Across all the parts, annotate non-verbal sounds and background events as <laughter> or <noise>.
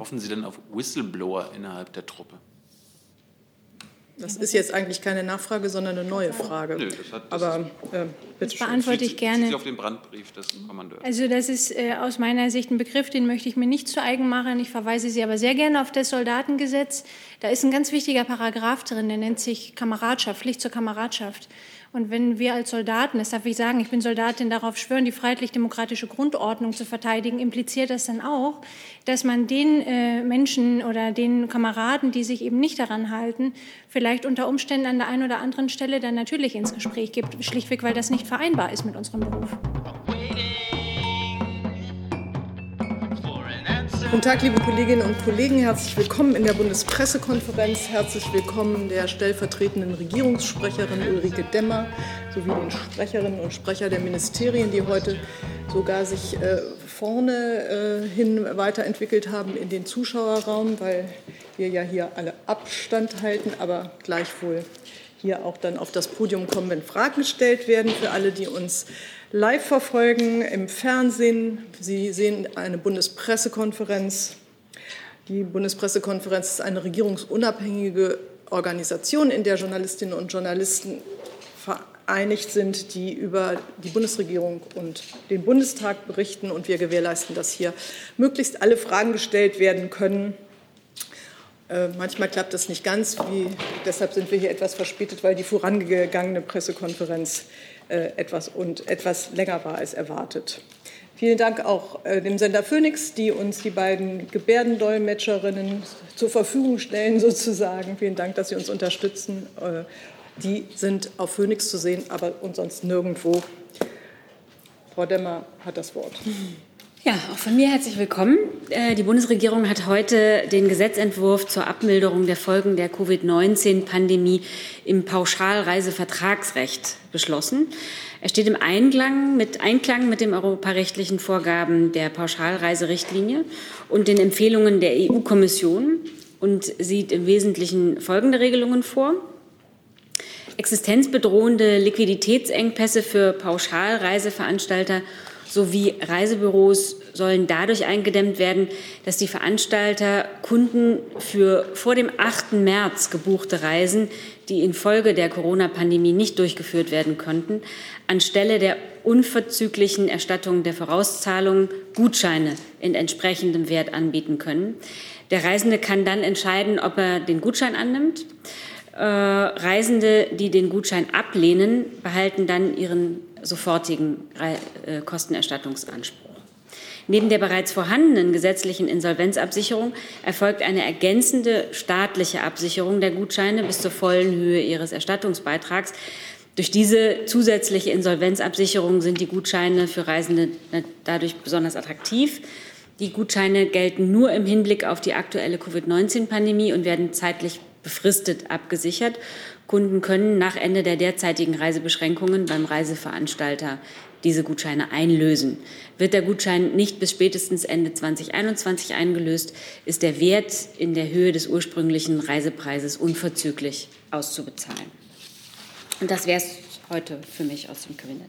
Hoffen Sie denn auf Whistleblower innerhalb der Truppe? Das ist jetzt eigentlich keine Nachfrage, sondern eine neue Frage. Nö, das hat, das Aber äh, bitte das beantworte ich gerne. Sie auf den Brandbrief des Kommandeurs. Also das ist äh, aus meiner Sicht ein Begriff, den möchte ich mir nicht zu eigen machen. Ich verweise Sie aber sehr gerne auf das Soldatengesetz. Da ist ein ganz wichtiger Paragraph drin, der nennt sich Kameradschaft, Pflicht zur Kameradschaft. Und wenn wir als Soldaten, das darf ich sagen, ich bin Soldatin, darauf schwören, die freiheitlich-demokratische Grundordnung zu verteidigen, impliziert das dann auch, dass man den äh, Menschen oder den Kameraden, die sich eben nicht daran halten, vielleicht unter Umständen an der einen oder anderen Stelle dann natürlich ins Gespräch gibt, schlichtweg, weil das nicht vereinbar ist mit unserem Beruf. Guten Tag, liebe Kolleginnen und Kollegen. Herzlich willkommen in der Bundespressekonferenz. Herzlich willkommen der stellvertretenden Regierungssprecherin Ulrike Demmer sowie den Sprecherinnen und Sprecher der Ministerien, die heute sogar sich äh, vorne äh, hin weiterentwickelt haben in den Zuschauerraum, weil wir ja hier alle Abstand halten, aber gleichwohl hier auch dann auf das Podium kommen, wenn Fragen gestellt werden. Für alle, die uns live verfolgen im Fernsehen. Sie sehen eine Bundespressekonferenz. Die Bundespressekonferenz ist eine regierungsunabhängige Organisation, in der Journalistinnen und Journalisten vereinigt sind, die über die Bundesregierung und den Bundestag berichten. Und wir gewährleisten, dass hier möglichst alle Fragen gestellt werden können. Äh, manchmal klappt das nicht ganz, wie, deshalb sind wir hier etwas verspätet, weil die vorangegangene Pressekonferenz etwas und etwas länger war als erwartet. Vielen Dank auch äh, dem Sender Phoenix, die uns die beiden Gebärdendolmetscherinnen zur Verfügung stellen, <laughs> sozusagen. Vielen Dank, dass Sie uns unterstützen. Äh, die sind auf Phoenix zu sehen, aber und sonst nirgendwo. Frau Demmer hat das Wort. Ja, auch von mir herzlich willkommen. Äh, die Bundesregierung hat heute den Gesetzentwurf zur Abmilderung der Folgen der Covid-19-Pandemie im Pauschalreisevertragsrecht beschlossen. Er steht im Einklang mit, Einklang mit den europarechtlichen Vorgaben der Pauschalreiserichtlinie und den Empfehlungen der EU-Kommission und sieht im Wesentlichen folgende Regelungen vor. Existenzbedrohende Liquiditätsengpässe für Pauschalreiseveranstalter sowie Reisebüros sollen dadurch eingedämmt werden, dass die Veranstalter Kunden für vor dem 8. März gebuchte Reisen, die infolge der Corona-Pandemie nicht durchgeführt werden konnten, anstelle der unverzüglichen Erstattung der Vorauszahlungen Gutscheine in entsprechendem Wert anbieten können. Der Reisende kann dann entscheiden, ob er den Gutschein annimmt. Äh, Reisende, die den Gutschein ablehnen, behalten dann ihren sofortigen äh, Kostenerstattungsanspruch. Neben der bereits vorhandenen gesetzlichen Insolvenzabsicherung erfolgt eine ergänzende staatliche Absicherung der Gutscheine bis zur vollen Höhe ihres Erstattungsbeitrags. Durch diese zusätzliche Insolvenzabsicherung sind die Gutscheine für Reisende dadurch besonders attraktiv. Die Gutscheine gelten nur im Hinblick auf die aktuelle Covid-19-Pandemie und werden zeitlich befristet abgesichert. Kunden können nach Ende der derzeitigen Reisebeschränkungen beim Reiseveranstalter diese Gutscheine einlösen. Wird der Gutschein nicht bis spätestens Ende 2021 eingelöst, ist der Wert in der Höhe des ursprünglichen Reisepreises unverzüglich auszubezahlen. Und das wäre es heute für mich aus dem Kabinett.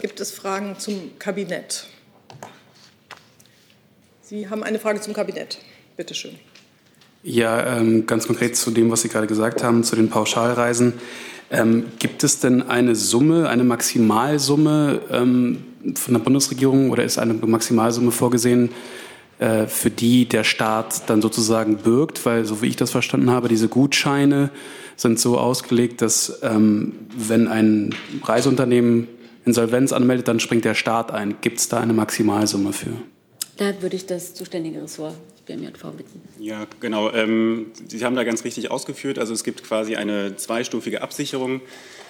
Gibt es Fragen zum Kabinett? Sie haben eine Frage zum Kabinett. Bitte schön. Ja, ähm, ganz konkret zu dem, was Sie gerade gesagt haben, zu den Pauschalreisen. Ähm, gibt es denn eine Summe, eine Maximalsumme ähm, von der Bundesregierung oder ist eine Maximalsumme vorgesehen, äh, für die der Staat dann sozusagen bürgt? Weil, so wie ich das verstanden habe, diese Gutscheine sind so ausgelegt, dass ähm, wenn ein Reiseunternehmen Insolvenz anmeldet, dann springt der Staat ein. Gibt es da eine Maximalsumme für? Da würde ich das zuständige Ressort BMJV bitten. Ja, genau. Ähm, Sie haben da ganz richtig ausgeführt. Also es gibt quasi eine zweistufige Absicherung.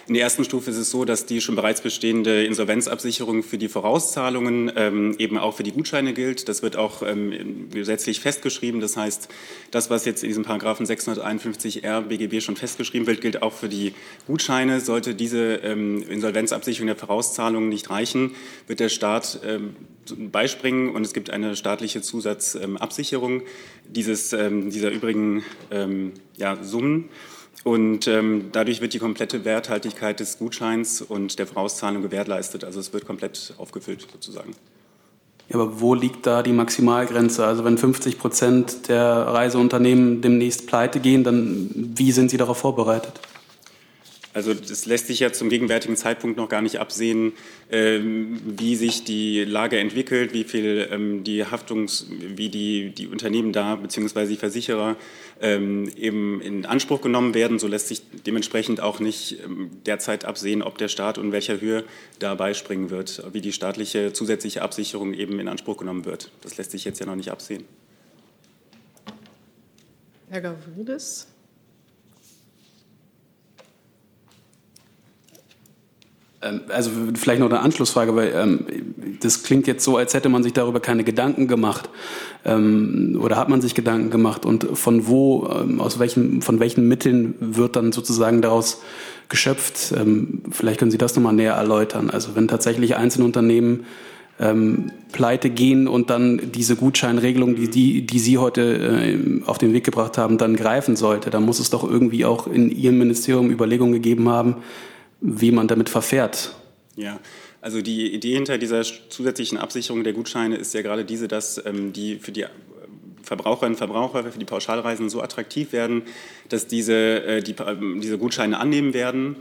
In der ersten Stufe ist es so, dass die schon bereits bestehende Insolvenzabsicherung für die Vorauszahlungen ähm, eben auch für die Gutscheine gilt. Das wird auch ähm, gesetzlich festgeschrieben. Das heißt, das, was jetzt in diesem Paragraphen 651r BGB schon festgeschrieben wird, gilt auch für die Gutscheine. Sollte diese ähm, Insolvenzabsicherung der Vorauszahlungen nicht reichen, wird der Staat ähm, beispringen und es gibt eine staatliche Zusatzabsicherung dieses, ähm, dieser übrigen ähm, ja, Summen. Und ähm, dadurch wird die komplette Werthaltigkeit des Gutscheins und der Vorauszahlung gewährleistet. Also es wird komplett aufgefüllt sozusagen. Ja, aber wo liegt da die Maximalgrenze? Also wenn 50 Prozent der Reiseunternehmen demnächst pleite gehen, dann wie sind Sie darauf vorbereitet? Also das lässt sich ja zum gegenwärtigen Zeitpunkt noch gar nicht absehen, ähm, wie sich die Lage entwickelt, wie viel ähm, die Haftungs, wie die, die Unternehmen da beziehungsweise die Versicherer ähm, eben in Anspruch genommen werden. So lässt sich dementsprechend auch nicht derzeit absehen, ob der Staat und welcher Höhe da beispringen wird, wie die staatliche zusätzliche Absicherung eben in Anspruch genommen wird. Das lässt sich jetzt ja noch nicht absehen. Herr Gavrides. Also vielleicht noch eine Anschlussfrage, weil ähm, das klingt jetzt so, als hätte man sich darüber keine Gedanken gemacht. Ähm, oder hat man sich Gedanken gemacht? Und von wo, ähm, aus welchen, von welchen Mitteln wird dann sozusagen daraus geschöpft? Ähm, vielleicht können Sie das nochmal näher erläutern. Also wenn tatsächlich einzelne Unternehmen ähm, pleite gehen und dann diese Gutscheinregelung, die, die, die Sie heute äh, auf den Weg gebracht haben, dann greifen sollte, dann muss es doch irgendwie auch in Ihrem Ministerium Überlegungen gegeben haben, wie man damit verfährt. Ja, also die Idee hinter dieser zusätzlichen Absicherung der Gutscheine ist ja gerade diese, dass ähm, die für die Verbraucherinnen und Verbraucher, für die Pauschalreisen so attraktiv werden, dass diese, äh, die, äh, diese Gutscheine annehmen werden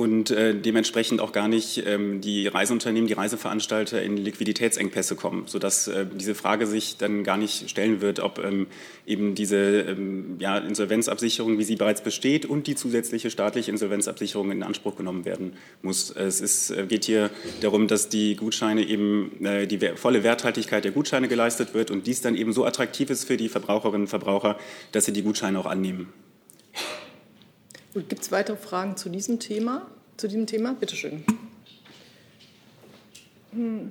und äh, dementsprechend auch gar nicht ähm, die Reiseunternehmen, die Reiseveranstalter in Liquiditätsengpässe kommen, sodass äh, diese Frage sich dann gar nicht stellen wird, ob ähm, eben diese ähm, ja, Insolvenzabsicherung, wie sie bereits besteht, und die zusätzliche staatliche Insolvenzabsicherung in Anspruch genommen werden muss. Es ist, äh, geht hier darum, dass die Gutscheine eben äh, die volle Werthaltigkeit der Gutscheine geleistet wird und dies dann eben so attraktiv ist für die Verbraucherinnen und Verbraucher, dass sie die Gutscheine auch annehmen. Gibt es weitere Fragen zu diesem Thema? Zu diesem Thema? Bitte schön.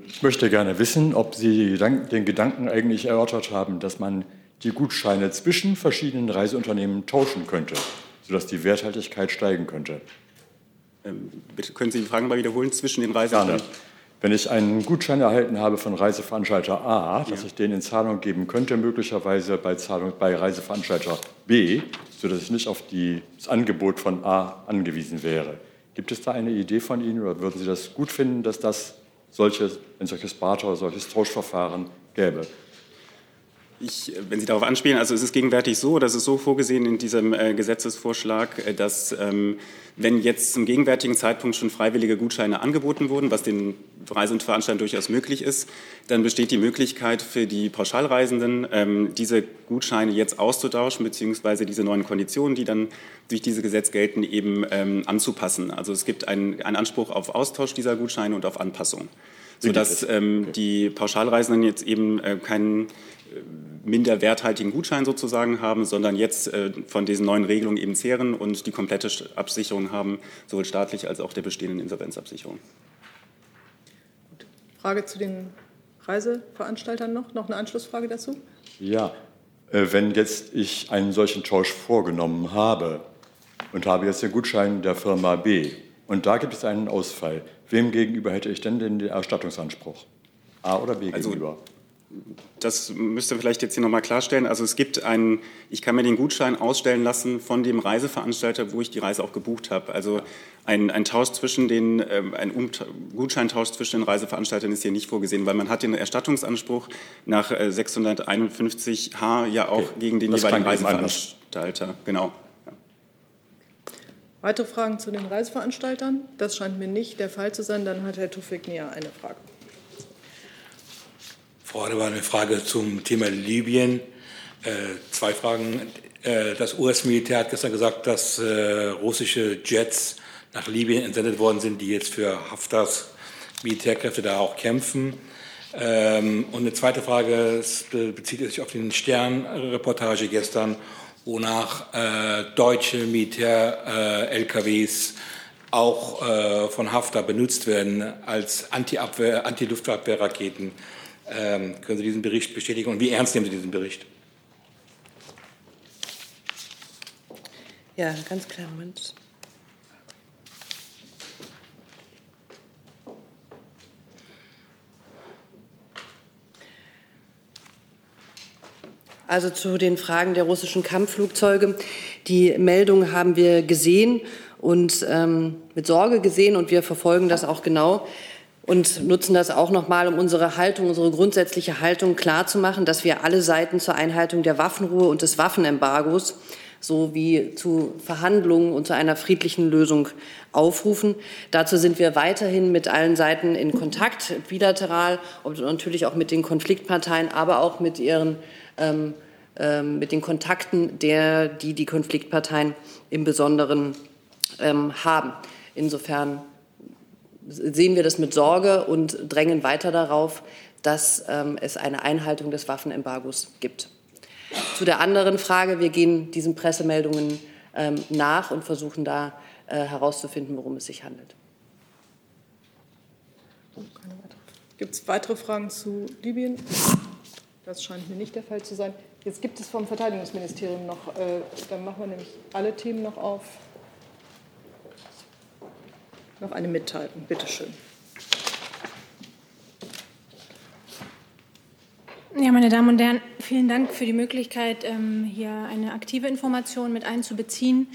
Ich möchte gerne wissen, ob Sie den Gedanken eigentlich erörtert haben, dass man die Gutscheine zwischen verschiedenen Reiseunternehmen tauschen könnte, sodass die Werthaltigkeit steigen könnte. Ähm, bitte können Sie die Frage mal wiederholen zwischen den Reiseunternehmen? Gerne. Wenn ich einen Gutschein erhalten habe von Reiseveranstalter A, dass ja. ich den in Zahlung geben könnte, möglicherweise bei, Zahlung, bei Reiseveranstalter B, sodass ich nicht auf die, das Angebot von A angewiesen wäre. Gibt es da eine Idee von Ihnen oder würden Sie das gut finden, dass das solche, ein solches Barter oder solches Tauschverfahren gäbe? Ich, wenn Sie darauf anspielen, also es ist gegenwärtig so, das ist so vorgesehen in diesem äh, Gesetzesvorschlag, äh, dass ähm, wenn jetzt zum gegenwärtigen Zeitpunkt schon freiwillige Gutscheine angeboten wurden, was den Reise- und Veranstaltern durchaus möglich ist, dann besteht die Möglichkeit für die Pauschalreisenden, ähm, diese Gutscheine jetzt auszutauschen, beziehungsweise diese neuen Konditionen, die dann durch dieses Gesetz gelten, eben ähm, anzupassen. Also es gibt einen, einen Anspruch auf Austausch dieser Gutscheine und auf Anpassung sodass ähm, die Pauschalreisenden jetzt eben äh, keinen minder werthaltigen Gutschein sozusagen haben, sondern jetzt äh, von diesen neuen Regelungen eben zehren und die komplette Absicherung haben, sowohl staatlich als auch der bestehenden Insolvenzabsicherung. Frage zu den Reiseveranstaltern noch? Noch eine Anschlussfrage dazu? Ja, äh, wenn jetzt ich einen solchen Tausch vorgenommen habe und habe jetzt den Gutschein der Firma B und da gibt es einen Ausfall, wem gegenüber hätte ich denn den Erstattungsanspruch? A oder B also, gegenüber? Das müsste vielleicht jetzt hier nochmal klarstellen. Also es gibt einen, ich kann mir den Gutschein ausstellen lassen von dem Reiseveranstalter, wo ich die Reise auch gebucht habe. Also ein, ein Tausch zwischen den, ähm, ein Gutscheintausch zwischen den Reiseveranstaltern ist hier nicht vorgesehen, weil man hat den Erstattungsanspruch nach 651h äh, ja auch okay. gegen den das jeweiligen Reiseveranstalter. Genau. Weitere Fragen zu den Reiseveranstaltern? Das scheint mir nicht der Fall zu sein. Dann hat Herr Tufik Nia eine Frage. Frau Adebar, eine Frage zum Thema Libyen. Äh, zwei Fragen. Äh, das US-Militär hat gestern gesagt, dass äh, russische Jets nach Libyen entsendet worden sind, die jetzt für Haftars Militärkräfte da auch kämpfen. Ähm, und eine zweite Frage bezieht sich auf den Stern-Reportage gestern, wonach äh, deutsche Militär-LKWs auch äh, von Haftar benutzt werden als Anti-Abwehr, Anti-Luftabwehrraketen. Ähm, können Sie diesen Bericht bestätigen und wie ernst nehmen Sie diesen Bericht? Ja, ganz klar, Moment. Also zu den Fragen der russischen Kampfflugzeuge. Die Meldung haben wir gesehen und ähm, mit Sorge gesehen und wir verfolgen das auch genau und nutzen das auch noch mal, um unsere Haltung, unsere grundsätzliche Haltung klarzumachen, dass wir alle Seiten zur Einhaltung der Waffenruhe und des Waffenembargos sowie zu Verhandlungen und zu einer friedlichen Lösung aufrufen. Dazu sind wir weiterhin mit allen Seiten in Kontakt, bilateral und natürlich auch mit den Konfliktparteien, aber auch mit ihren ähm, ähm, mit den Kontakten, der, die die Konfliktparteien im Besonderen ähm, haben. Insofern sehen wir das mit Sorge und drängen weiter darauf, dass ähm, es eine Einhaltung des Waffenembargos gibt. Zu der anderen Frage, wir gehen diesen Pressemeldungen ähm, nach und versuchen da äh, herauszufinden, worum es sich handelt. Gibt es weitere Fragen zu Libyen? Das scheint mir nicht der Fall zu sein. Jetzt gibt es vom Verteidigungsministerium noch, äh, dann machen wir nämlich alle Themen noch auf. Noch eine Mitteilung, bitte schön. Ja, meine Damen und Herren, vielen Dank für die Möglichkeit, ähm, hier eine aktive Information mit einzubeziehen.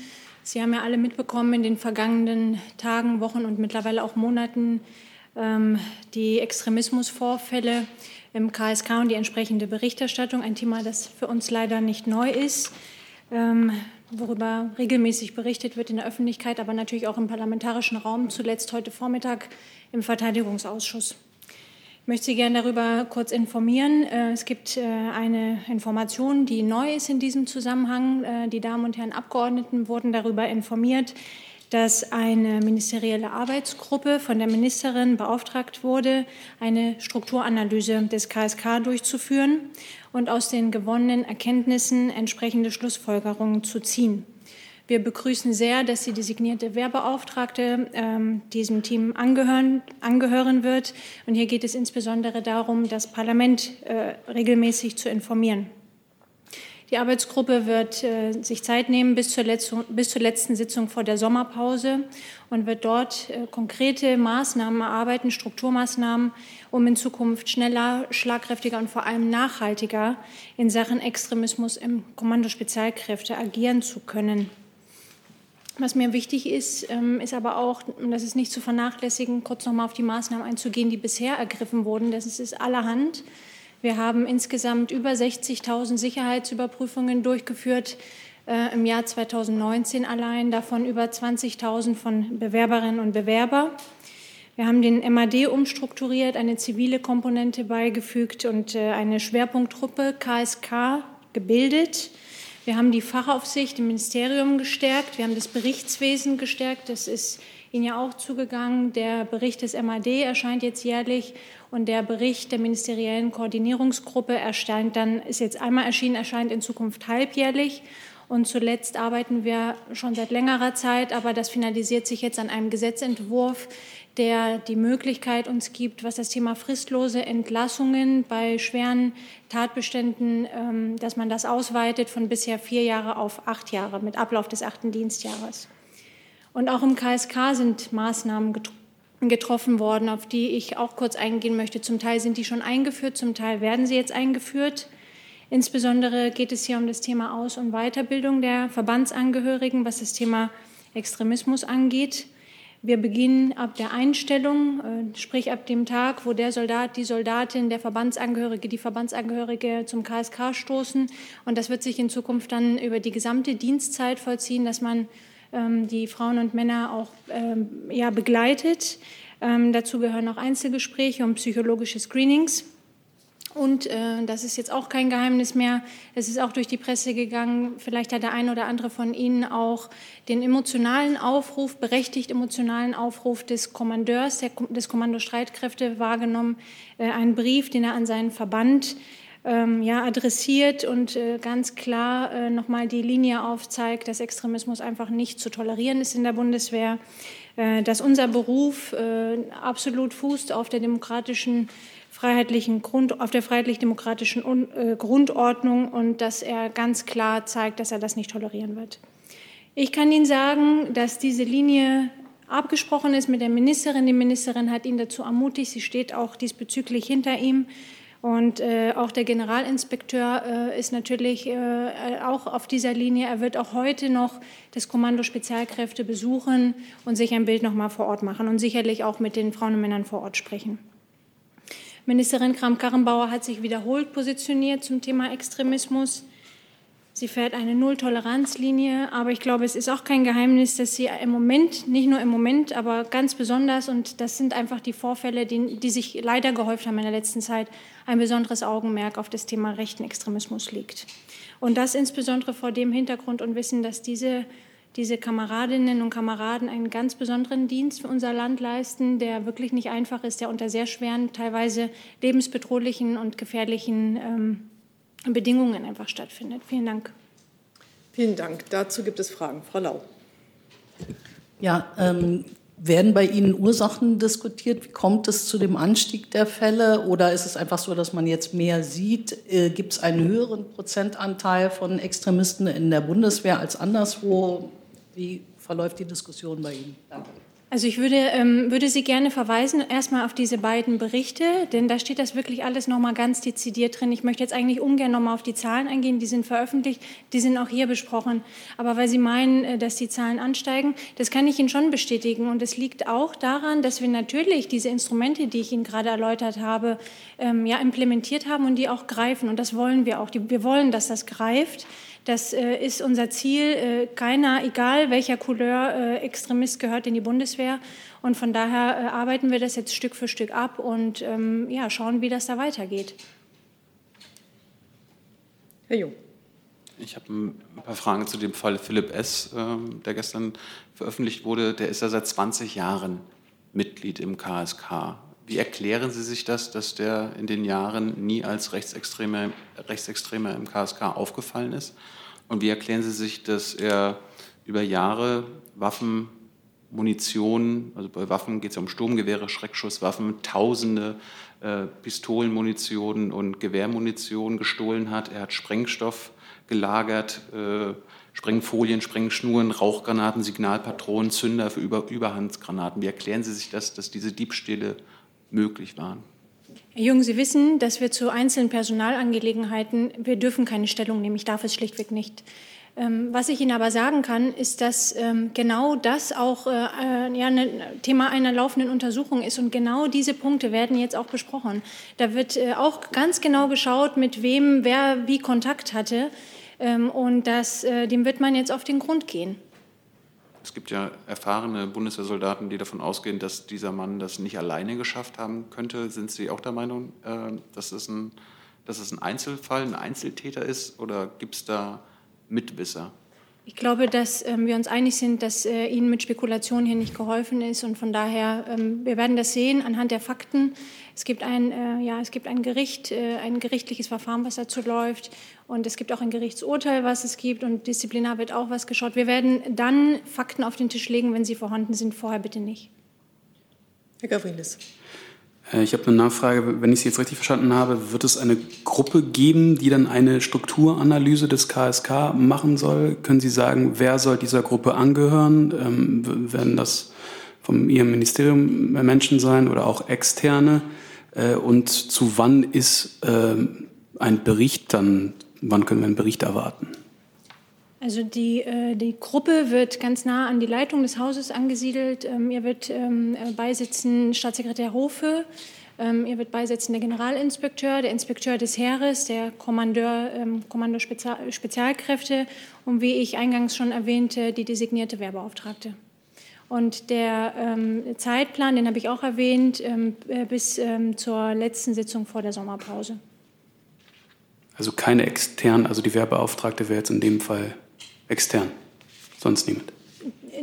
Sie haben ja alle mitbekommen in den vergangenen Tagen, Wochen und mittlerweile auch Monaten ähm, die Extremismusvorfälle im KSK und die entsprechende Berichterstattung. Ein Thema, das für uns leider nicht neu ist, ähm, worüber regelmäßig berichtet wird in der Öffentlichkeit, aber natürlich auch im parlamentarischen Raum, zuletzt heute Vormittag im Verteidigungsausschuss. Ich möchte Sie gerne darüber kurz informieren. Äh, es gibt äh, eine Information, die neu ist in diesem Zusammenhang. Äh, die Damen und Herren Abgeordneten wurden darüber informiert, dass eine ministerielle Arbeitsgruppe von der Ministerin beauftragt wurde, eine Strukturanalyse des KSK durchzuführen und aus den gewonnenen Erkenntnissen entsprechende Schlussfolgerungen zu ziehen. Wir begrüßen sehr, dass die designierte Wehrbeauftragte ähm, diesem Team angehören, angehören wird. Und hier geht es insbesondere darum, das Parlament äh, regelmäßig zu informieren. Die Arbeitsgruppe wird äh, sich Zeit nehmen bis zur, letzten, bis zur, letzten, Sitzung vor der Sommerpause und wird dort äh, konkrete Maßnahmen erarbeiten, Strukturmaßnahmen, um in Zukunft schneller, schlagkräftiger und vor allem nachhaltiger in Sachen Extremismus im Kommando Spezialkräfte agieren zu können. Was mir wichtig ist, ähm, ist aber auch, und das ist nicht zu vernachlässigen, kurz noch mal auf die Maßnahmen einzugehen, die bisher ergriffen wurden. Das ist allerhand. Wir haben insgesamt über 60.000 Sicherheitsüberprüfungen durchgeführt äh, im Jahr 2019 allein, davon über 20.000 von Bewerberinnen und Bewerbern. Wir haben den MAD umstrukturiert, eine zivile Komponente beigefügt und äh, eine Schwerpunkttruppe KSK gebildet. Wir haben die Fachaufsicht im Ministerium gestärkt. Wir haben das Berichtswesen gestärkt. Das ist Ihnen ja auch zugegangen. Der Bericht des MAD erscheint jetzt jährlich und der Bericht der ministeriellen Koordinierungsgruppe erscheint dann, ist jetzt einmal erschienen, erscheint in Zukunft halbjährlich. Und zuletzt arbeiten wir schon seit längerer Zeit, aber das finalisiert sich jetzt an einem Gesetzentwurf, der die Möglichkeit uns gibt, was das Thema fristlose Entlassungen bei schweren Tatbeständen, ähm, dass man das ausweitet von bisher vier Jahre auf acht Jahre mit Ablauf des achten Dienstjahres. Und auch im KSK sind Maßnahmen getroffen worden, auf die ich auch kurz eingehen möchte. Zum Teil sind die schon eingeführt, zum Teil werden sie jetzt eingeführt. Insbesondere geht es hier um das Thema Aus- und Weiterbildung der Verbandsangehörigen, was das Thema Extremismus angeht. Wir beginnen ab der Einstellung, äh, sprich ab dem Tag, wo der Soldat, die Soldatin, der Verbandsangehörige, die Verbandsangehörige zum KSK stoßen. Und das wird sich in Zukunft dann über die gesamte Dienstzeit vollziehen, dass man die Frauen und Männer auch ähm, ja, begleitet. Ähm, dazu gehören auch Einzelgespräche und psychologische Screenings. Und äh, das ist jetzt auch kein Geheimnis mehr. Es ist auch durch die Presse gegangen. Vielleicht hat der eine oder andere von Ihnen auch den emotionalen Aufruf, berechtigt emotionalen Aufruf des Kommandeurs der, des Kommando Streitkräfte wahrgenommen. Äh, einen Brief, den er an seinen Verband ähm, ja, adressiert und äh, ganz klar äh, nochmal die Linie aufzeigt, dass Extremismus einfach nicht zu tolerieren ist in der Bundeswehr. äh, dass unser Beruf äh, absolut fußt auf der demokratischen freiheitlichen Grund, auf der freiheitlich-demokratischen äh, Grundordnung und dass er ganz klar zeigt, dass er das nicht tolerieren wird. Ich kann Ihnen sagen, dass diese Linie abgesprochen ist mit der Ministerin. Die Ministerin hat ihn dazu ermutigt. Sie steht auch diesbezüglich hinter ihm. Und äh, auch der Generalinspekteur äh, ist natürlich äh, auch auf dieser Linie. Er wird auch heute noch das Kommando Spezialkräfte besuchen und sich ein Bild noch mal vor Ort machen und sicherlich auch mit den Frauen und Männern vor Ort sprechen. Ministerin Kramp-Karrenbauer hat sich wiederholt positioniert zum Thema Extremismus. Sie fährt eine Null-Toleranz-Linie, aber ich glaube, es ist auch kein Geheimnis, dass sie im Moment, nicht nur im Moment, aber ganz besonders, und das sind einfach die Vorfälle, die, die sich leider gehäuft haben in der letzten Zeit, ein besonderes Augenmerk auf das Thema rechten Extremismus liegt. Und das insbesondere vor dem Hintergrund und Wissen, dass diese diese Kameradinnen und Kameraden einen ganz besonderen Dienst für unser Land leisten, der wirklich nicht einfach ist, der unter sehr schweren, teilweise lebensbedrohlichen und gefährlichen ähm, Bedingungen einfach stattfindet. Vielen Dank. Vielen Dank. Dazu gibt es Fragen. Frau Lau. Ja, ähm, werden bei Ihnen Ursachen diskutiert? Wie kommt es zu dem Anstieg der Fälle? Oder ist es einfach so, dass man jetzt mehr sieht? Äh, Gibt es einen höheren Prozentanteil von Extremisten in der Bundeswehr als anderswo? Wie verläuft die Diskussion bei Ihnen? Danke. Also ich würde, ähm, würde Sie gerne verweisen erstmal auf diese beiden Berichte, denn da steht das wirklich alles nochmal ganz dezidiert drin. Ich möchte jetzt eigentlich ungern nochmal auf die Zahlen eingehen, die sind veröffentlicht, die sind auch hier besprochen. Aber weil Sie meinen, äh, dass die Zahlen ansteigen, das kann ich Ihnen schon bestätigen. Und es liegt auch daran, dass wir natürlich diese Instrumente, die ich Ihnen gerade erläutert habe, ähm, ja, implementiert haben und die auch greifen. Und das wollen wir auch. Wir wollen, dass das greift. Das äh, ist unser Ziel. Äh, keiner, egal welcher Couleur, äh, Extremist gehört in die Bundeswehr. Und von daher äh, arbeiten wir das jetzt Stück für Stück ab und ähm, ja, schauen, wie das da weitergeht. Herr Jung. Ich habe ein paar Fragen zu dem Fall Philipp S., ähm, der gestern veröffentlicht wurde. Der ist ja seit 20 Jahren Mitglied im KSK. Wie erklären Sie sich das, dass der in den Jahren nie als Rechtsextremer, Rechtsextremer im KSK aufgefallen ist? Und wie erklären Sie sich, dass er über Jahre Waffen, Munition, also bei Waffen geht es ja um Sturmgewehre, Schreckschusswaffen, Tausende äh, Pistolenmunition und Gewehrmunition gestohlen hat. Er hat Sprengstoff gelagert, äh, Sprengfolien, Sprengschnuren, Rauchgranaten, Signalpatronen, Zünder für Über Überhandsgranaten. Wie erklären Sie sich das, dass diese Diebstähle möglich waren. Herr Jung, Sie wissen, dass wir zu einzelnen Personalangelegenheiten, wir dürfen keine Stellung nehmen. Ich darf es schlichtweg nicht. Ähm, was ich Ihnen aber sagen kann, ist, dass ähm, genau das auch äh, äh, ein Thema einer laufenden Untersuchung ist. Und genau diese Punkte werden jetzt auch besprochen. Da wird äh, auch ganz genau geschaut, mit wem wer wie Kontakt hatte. Ähm, und das, dem wird man jetzt auf den Grund gehen. Es gibt ja erfahrene Bundeswehrsoldaten, die davon ausgehen, dass dieser Mann das nicht alleine geschafft haben könnte. Sind Sie auch der Meinung, äh, dass es ein, dass es ein Einzelfall, ein Einzeltäter ist oder gibt es da Mitwisser? Ich glaube, dass ähm, wir uns einig sind, dass äh, Ihnen mit Spekulationen hier nicht geholfen ist. Und von daher, ähm, wir werden das sehen anhand der Fakten. Es gibt ein, äh, ja, es gibt ein Gericht, äh, ein gerichtliches Verfahren, was dazu läuft. Und es gibt auch ein Gerichtsurteil, was es gibt. Und disziplinar wird auch was geschaut. Wir werden dann Fakten auf den Tisch legen, wenn sie vorhanden sind. Vorher bitte nicht. Herr Gavrilis. Äh, ich habe eine Nachfrage. Wenn ich Sie jetzt richtig verstanden habe, wird es eine Gruppe geben, die dann eine Strukturanalyse des KSK machen soll? Können Sie sagen, wer soll dieser Gruppe angehören? Ähm, werden das von Ihrem Ministerium Menschen sein oder auch externe? Äh, und zu wann ist ähm, ein Bericht dann, wann können wir einen Bericht erwarten? Also die, äh, die Gruppe wird ganz nah an die Leitung des Hauses angesiedelt. Ähm, ihr wird ähm, beisitzen Staatssekretär Hofe, ähm, ihr wird beisitzen der Generalinspekteur, der Inspekteur des Heeres, der Kommandeur, Kommando Spezial Spezialkräfte und wie ich eingangs schon erwähnte, die designierte Wehrbeauftragte. Und der Zeitplan, den habe ich auch erwähnt, äh, bis zur letzten Sitzung vor der Sommerpause. Also keine extern, also die Wehrbeauftragte wäre jetzt in dem Fall extern, sonst niemand.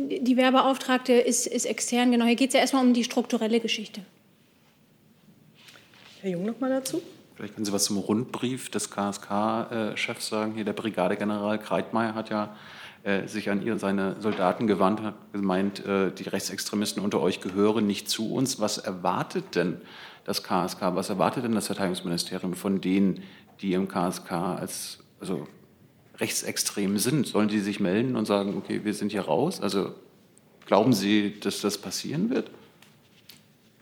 Die Wehrbeauftragte ist, ist extern, genau. Hier geht es ja erstmal um die strukturelle Geschichte. Herr Jung noch mal dazu. Vielleicht können Sie was zum Rundbrief des KSK-Chefs sagen. Hier der Brigadegeneral Kreitmeier hat ja äh, sich an ihr, seine Soldaten gewandt und hat gemeint, äh, die Rechtsextremisten unter euch gehören nicht zu uns. Was erwartet denn das KSK, was erwartet denn das Verteidigungsministerium von denen, die im KSK als also rechtsextrem sind? Sollen die sich melden und sagen, okay, wir sind hier raus? Also glauben Sie, dass das passieren wird?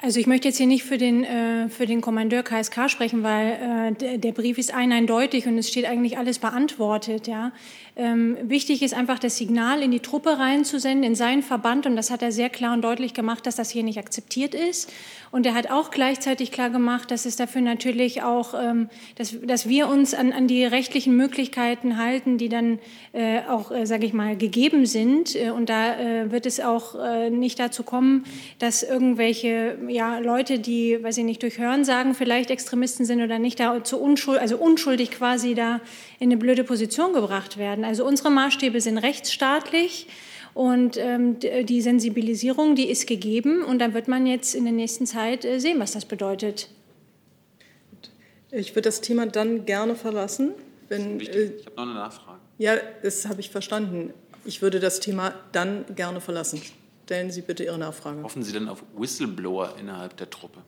Also ich möchte jetzt hier nicht für den, äh, für den Kommandeur KSK sprechen, weil äh, der, Brief ist eindeutig und es steht eigentlich alles beantwortet. Ja. Ähm, wichtig ist einfach das Signal in die Truppe reinzusenden, in seinen Verband und das hat er sehr klar und deutlich gemacht, dass das hier nicht akzeptiert ist. Und er hat auch gleichzeitig klar gemacht, dass es dafür natürlich auch, ähm, dass, dass wir uns an, an die rechtlichen Möglichkeiten halten, die dann äh, auch, äh, sage ich mal, gegeben sind. Äh, und da äh, wird es auch äh, nicht dazu kommen, dass irgendwelche ja, Leute, die, weiß ich nicht, durch Hörensagen vielleicht Extremisten sind oder nicht, da zu unschuld, also unschuldig quasi da in eine blöde Position gebracht werden. Also unsere Maßstäbe sind rechtsstaatlich. Und ähm, die Sensibilisierung, die ist gegeben. Und dann wird man jetzt in der nächsten Zeit äh, sehen, was das bedeutet. Ich würde das Thema dann gerne verlassen. Wenn, äh, ich habe noch eine Nachfrage. Ja, das habe ich verstanden. Ich würde das Thema dann gerne verlassen. Stellen Sie bitte Ihre Nachfrage. Hoffen Sie denn auf Whistleblower innerhalb der Truppe?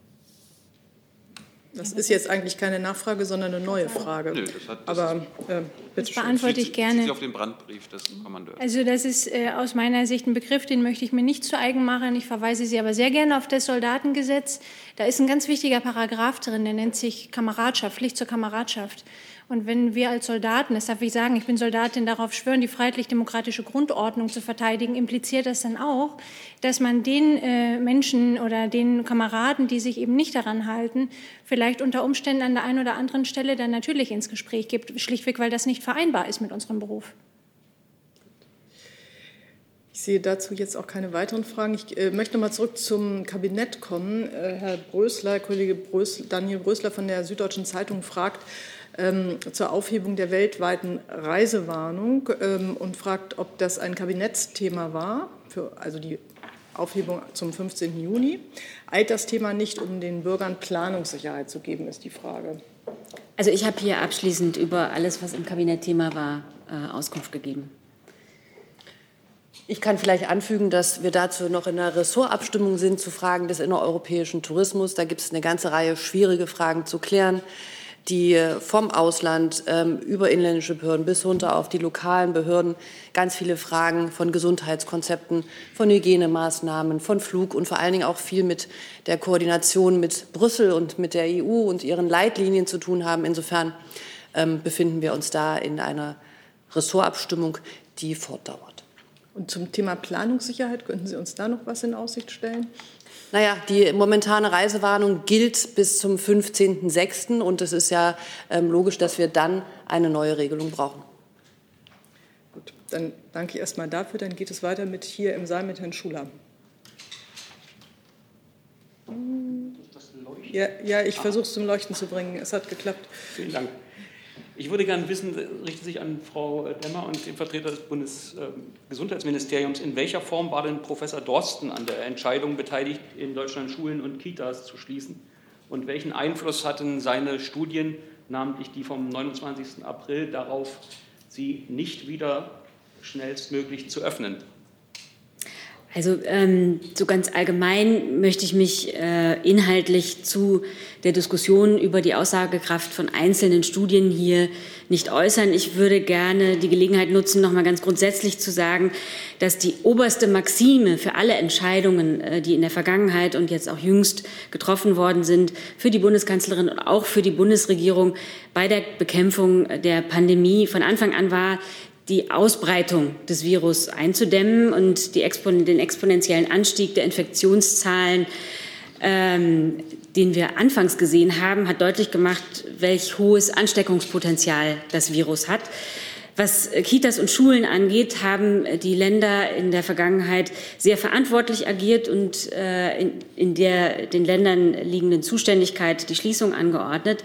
Das ist jetzt eigentlich keine Nachfrage, sondern eine neue Frage. Nö, das hat, das Aber äh, bitte das beantworte ich gerne. Sie auf den Brandbrief des Kommandeurs. Also das ist äh, aus meiner Sicht ein Begriff, den möchte ich mir nicht zu eigen machen. Ich verweise Sie aber sehr gerne auf das Soldatengesetz. Da ist ein ganz wichtiger Paragraph drin, der nennt sich Kameradschaft, Pflicht zur Kameradschaft. Und wenn wir als Soldaten, das darf ich sagen, ich bin Soldatin, darauf schwören, die freiheitlich-demokratische Grundordnung zu verteidigen, impliziert das dann auch, dass man den äh, Menschen oder den Kameraden, die sich eben nicht daran halten, vielleicht unter Umständen an der einen oder anderen Stelle dann natürlich ins Gespräch gibt, schlichtweg, weil das nicht vereinbar ist mit unserem Beruf. Ich sehe dazu jetzt auch keine weiteren Fragen. Ich äh, möchte noch mal zurück zum Kabinett kommen. Äh, Herr Brösler, Kollege Brösler, Daniel Brösler von der Süddeutschen Zeitung fragt, ähm, zur Aufhebung der weltweiten Reisewarnung ähm, und fragt, ob das ein Kabinettsthema war, für, also die Aufhebung zum 15. Juni. Eilt das Thema nicht, um den Bürgern Planungssicherheit zu geben, ist die Frage. Also ich habe hier abschließend über alles, was im Kabinett Thema war, äh, Auskunft gegeben. Ich kann vielleicht anfügen, dass wir dazu noch in der Ressortabstimmung sind zu Fragen des innereuropäischen Tourismus. Da gibt es eine ganze Reihe schwierige Fragen zu klären die vom Ausland ähm, über inländische Behörden bis runter auf die lokalen Behörden ganz viele Fragen von Gesundheitskonzepten, von Hygienemaßnahmen, von Flug und vor allen Dingen auch viel mit der Koordination mit Brüssel und mit der EU und ihren Leitlinien zu tun haben. Insofern ähm, befinden wir uns da in einer Ressortabstimmung, die fortdauert. Und zum Thema Planungssicherheit könnten Sie uns da noch was in Aussicht stellen? Naja, die momentane Reisewarnung gilt bis zum 15.06. und es ist ja ähm, logisch, dass wir dann eine neue Regelung brauchen. Gut, dann danke ich erstmal dafür. Dann geht es weiter mit hier im Saal mit Herrn Schuler. Ja, ja ich versuche es zum Leuchten zu bringen. Es hat geklappt. Vielen Dank. Ich würde gerne wissen, richtet sich an Frau Demmer und den Vertreter des Bundesgesundheitsministeriums, in welcher Form war denn Professor Dorsten an der Entscheidung beteiligt, in Deutschland Schulen und Kitas zu schließen? Und welchen Einfluss hatten seine Studien, namentlich die vom 29. April, darauf, sie nicht wieder schnellstmöglich zu öffnen? Also ähm, so ganz allgemein möchte ich mich äh, inhaltlich zu der Diskussion über die Aussagekraft von einzelnen Studien hier nicht äußern. Ich würde gerne die Gelegenheit nutzen, noch mal ganz grundsätzlich zu sagen, dass die oberste Maxime für alle Entscheidungen, äh, die in der Vergangenheit und jetzt auch jüngst getroffen worden sind, für die Bundeskanzlerin und auch für die Bundesregierung bei der Bekämpfung der Pandemie von Anfang an war, die Ausbreitung des Virus einzudämmen und Expon den exponentiellen Anstieg der Infektionszahlen, ähm, den wir anfangs gesehen haben, hat deutlich gemacht, welch hohes Ansteckungspotenzial das Virus hat. Was Kitas und Schulen angeht, haben die Länder in der Vergangenheit sehr verantwortlich agiert und äh, in, in der den Ländern liegenden Zuständigkeit die Schließung angeordnet.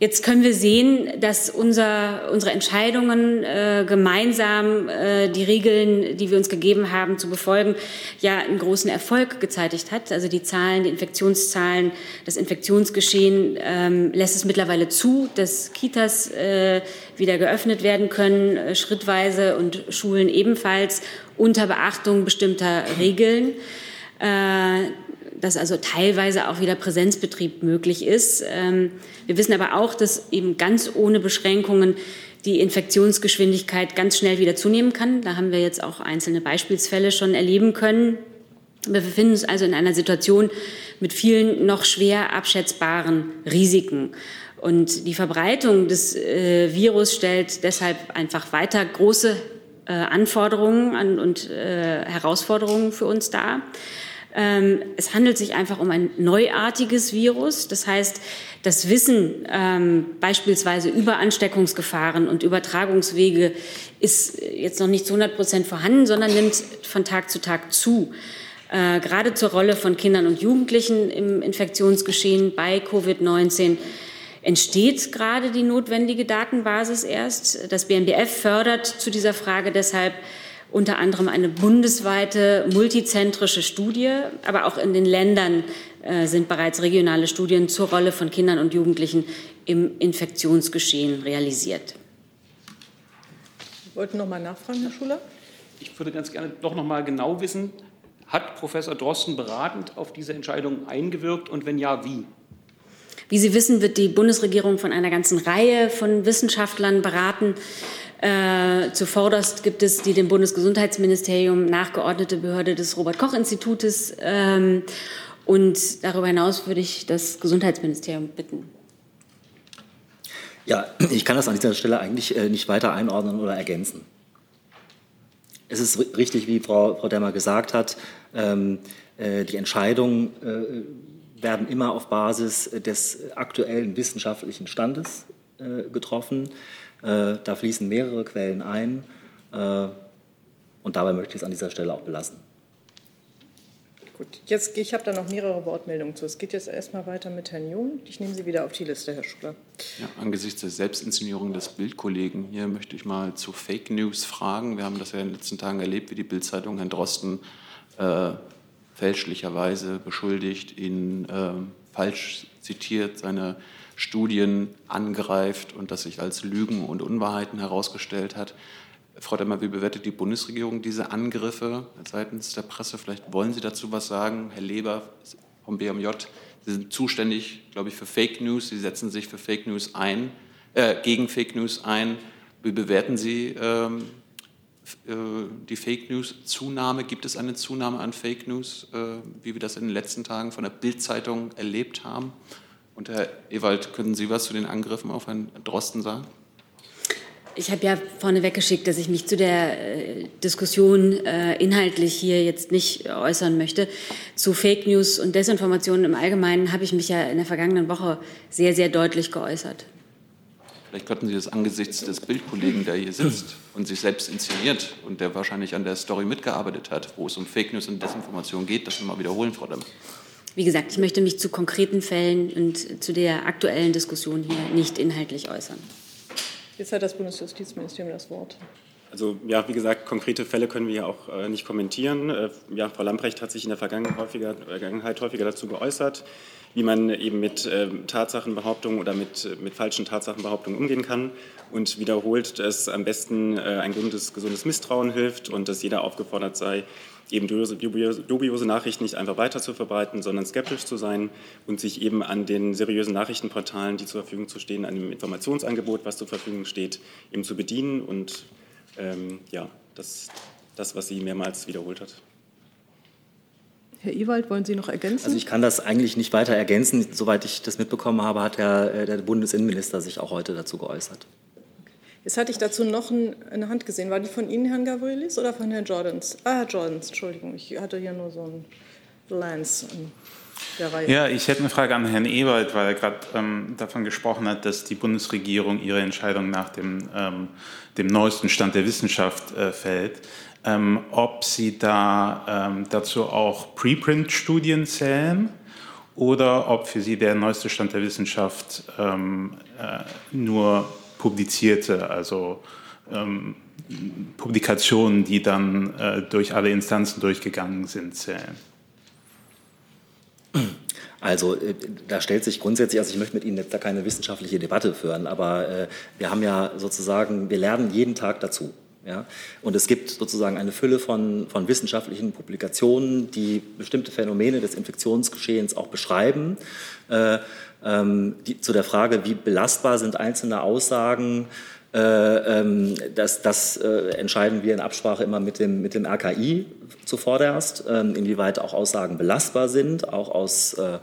Jetzt können wir sehen, dass unser, unsere Entscheidungen äh, gemeinsam äh, die Regeln, die wir uns gegeben haben, zu befolgen, ja einen großen Erfolg gezeitigt hat. Also die Zahlen, die Infektionszahlen, das Infektionsgeschehen ähm, lässt es mittlerweile zu, dass Kitas äh, wieder geöffnet werden können, äh, schrittweise und Schulen ebenfalls unter Beachtung bestimmter Regeln. Äh, dass also teilweise auch wieder Präsenzbetrieb möglich ist. Ähm, wir wissen aber auch, dass eben ganz ohne Beschränkungen die Infektionsgeschwindigkeit ganz schnell wieder zunehmen kann. Da haben wir jetzt auch einzelne Beispielsfälle schon erleben können. Wir befinden uns also in einer Situation mit vielen noch schwer abschätzbaren Risiken. Und die Verbreitung des äh, Virus stellt deshalb einfach weiter große äh, Anforderungen an, und äh, Herausforderungen für uns dar. Ähm, es handelt sich einfach um ein neuartiges Virus. Das heißt, das Wissen ähm, beispielsweise über Ansteckungsgefahren und Übertragungswege ist jetzt noch nicht zu 100 Prozent vorhanden, sondern nimmt von Tag zu Tag zu. Äh, gerade zur Rolle von Kindern und Jugendlichen im Infektionsgeschehen bei Covid-19 entsteht gerade die notwendige Datenbasis erst. Das BMBF fördert zu dieser Frage deshalb unter anderem eine bundesweite multizentrische Studie, aber auch in den Ländern äh, sind bereits regionale Studien zur Rolle von Kindern und Jugendlichen im Infektionsgeschehen realisiert. Sie wollten noch mal nachfragen, Herr Schuler? Ich würde ganz gerne doch noch mal genau wissen, hat Professor Drosten beratend auf diese Entscheidung eingewirkt und wenn ja, wie? Wie Sie wissen, wird die Bundesregierung von einer ganzen Reihe von Wissenschaftlern beraten. Äh, zuvorderst gibt es die dem Bundesgesundheitsministerium nachgeordnete Behörde des Robert-Koch-Institutes. Ähm, und darüber hinaus würde ich das Gesundheitsministerium bitten. Ja, ich kann das an dieser Stelle eigentlich äh, nicht weiter einordnen oder ergänzen. Es ist richtig, wie Frau, Frau Demmer gesagt hat, ähm, äh, die Entscheidungen äh, werden immer auf Basis des aktuellen wissenschaftlichen Standes äh, getroffen. Äh, da fließen mehrere Quellen ein äh, und dabei möchte ich es an dieser Stelle auch belassen. Gut, jetzt, ich habe da noch mehrere Wortmeldungen zu. Es geht jetzt erstmal weiter mit Herrn Jung. Ich nehme Sie wieder auf die Liste, Herr Schuler. Ja, angesichts der Selbstinszenierung des Bildkollegen hier möchte ich mal zu Fake News fragen. Wir haben das ja in den letzten Tagen erlebt, wie die Bildzeitung Herrn Drosten äh, fälschlicherweise beschuldigt, ihn äh, falsch zitiert, seine Studien angreift und das sich als Lügen und Unwahrheiten herausgestellt hat. Frau Demmer, wie bewertet die Bundesregierung diese Angriffe seitens der Presse? Vielleicht wollen Sie dazu was sagen. Herr Leber vom BMJ, Sie sind zuständig, glaube ich, für Fake News. Sie setzen sich für Fake News ein, äh, gegen Fake News ein. Wie bewerten Sie ähm, äh, die Fake News-Zunahme? Gibt es eine Zunahme an Fake News, äh, wie wir das in den letzten Tagen von der Bild-Zeitung erlebt haben? Und Herr Ewald, können Sie was zu den Angriffen auf Herrn Drosten sagen? Ich habe ja vorneweg geschickt, dass ich mich zu der äh, Diskussion äh, inhaltlich hier jetzt nicht äußern möchte. Zu Fake News und Desinformationen im Allgemeinen habe ich mich ja in der vergangenen Woche sehr, sehr deutlich geäußert. Vielleicht könnten Sie das angesichts des Bildkollegen, der hier sitzt und sich selbst inszeniert und der wahrscheinlich an der Story mitgearbeitet hat, wo es um Fake News und Desinformation geht, das nochmal wiederholen, Frau Damm. Wie gesagt, ich möchte mich zu konkreten Fällen und zu der aktuellen Diskussion hier nicht inhaltlich äußern. Jetzt hat das Bundesjustizministerium das Wort. Also ja, wie gesagt, konkrete Fälle können wir ja auch äh, nicht kommentieren. Äh, ja, Frau Lamprecht hat sich in der Vergangenheit häufiger, Vergangenheit häufiger dazu geäußert, wie man eben mit äh, Tatsachenbehauptungen oder mit, mit falschen Tatsachenbehauptungen umgehen kann und wiederholt, dass am besten äh, ein gesundes, gesundes Misstrauen hilft und dass jeder aufgefordert sei, eben dubiose, dubiose Nachrichten nicht einfach weiter zu verbreiten, sondern skeptisch zu sein und sich eben an den seriösen Nachrichtenportalen, die zur Verfügung zu stehen, an dem Informationsangebot, was zur Verfügung steht, eben zu bedienen und ähm, ja, das, das, was sie mehrmals wiederholt hat. Herr Ewald, wollen Sie noch ergänzen? Also ich kann das eigentlich nicht weiter ergänzen. Soweit ich das mitbekommen habe, hat Herr, äh, der Bundesinnenminister sich auch heute dazu geäußert. Jetzt hatte ich dazu noch eine Hand gesehen. War die von Ihnen, Herrn Gavrielis, oder von Herrn Jordans? Ah, Herr Jordans, Entschuldigung. Ich hatte hier nur so ein Glance an der Reihe. Ja, ich hätte eine Frage an Herrn Ewald, weil er gerade ähm, davon gesprochen hat, dass die Bundesregierung ihre Entscheidung nach dem, ähm, dem neuesten Stand der Wissenschaft äh, fällt. Ähm, ob Sie da ähm, dazu auch Preprint-Studien zählen oder ob für Sie der neueste Stand der Wissenschaft ähm, äh, nur publizierte, also ähm, Publikationen, die dann äh, durch alle Instanzen durchgegangen sind, zählen. Also äh, da stellt sich grundsätzlich, also ich möchte mit Ihnen jetzt da keine wissenschaftliche Debatte führen, aber äh, wir haben ja sozusagen, wir lernen jeden Tag dazu. Ja? Und es gibt sozusagen eine Fülle von, von wissenschaftlichen Publikationen, die bestimmte Phänomene des Infektionsgeschehens auch beschreiben. Äh, ähm, die, zu der Frage, wie belastbar sind einzelne Aussagen, das, das äh, entscheiden wir in Absprache immer mit dem, mit dem RKI zuvorderst, ähm, inwieweit auch Aussagen belastbar sind, auch aus äh,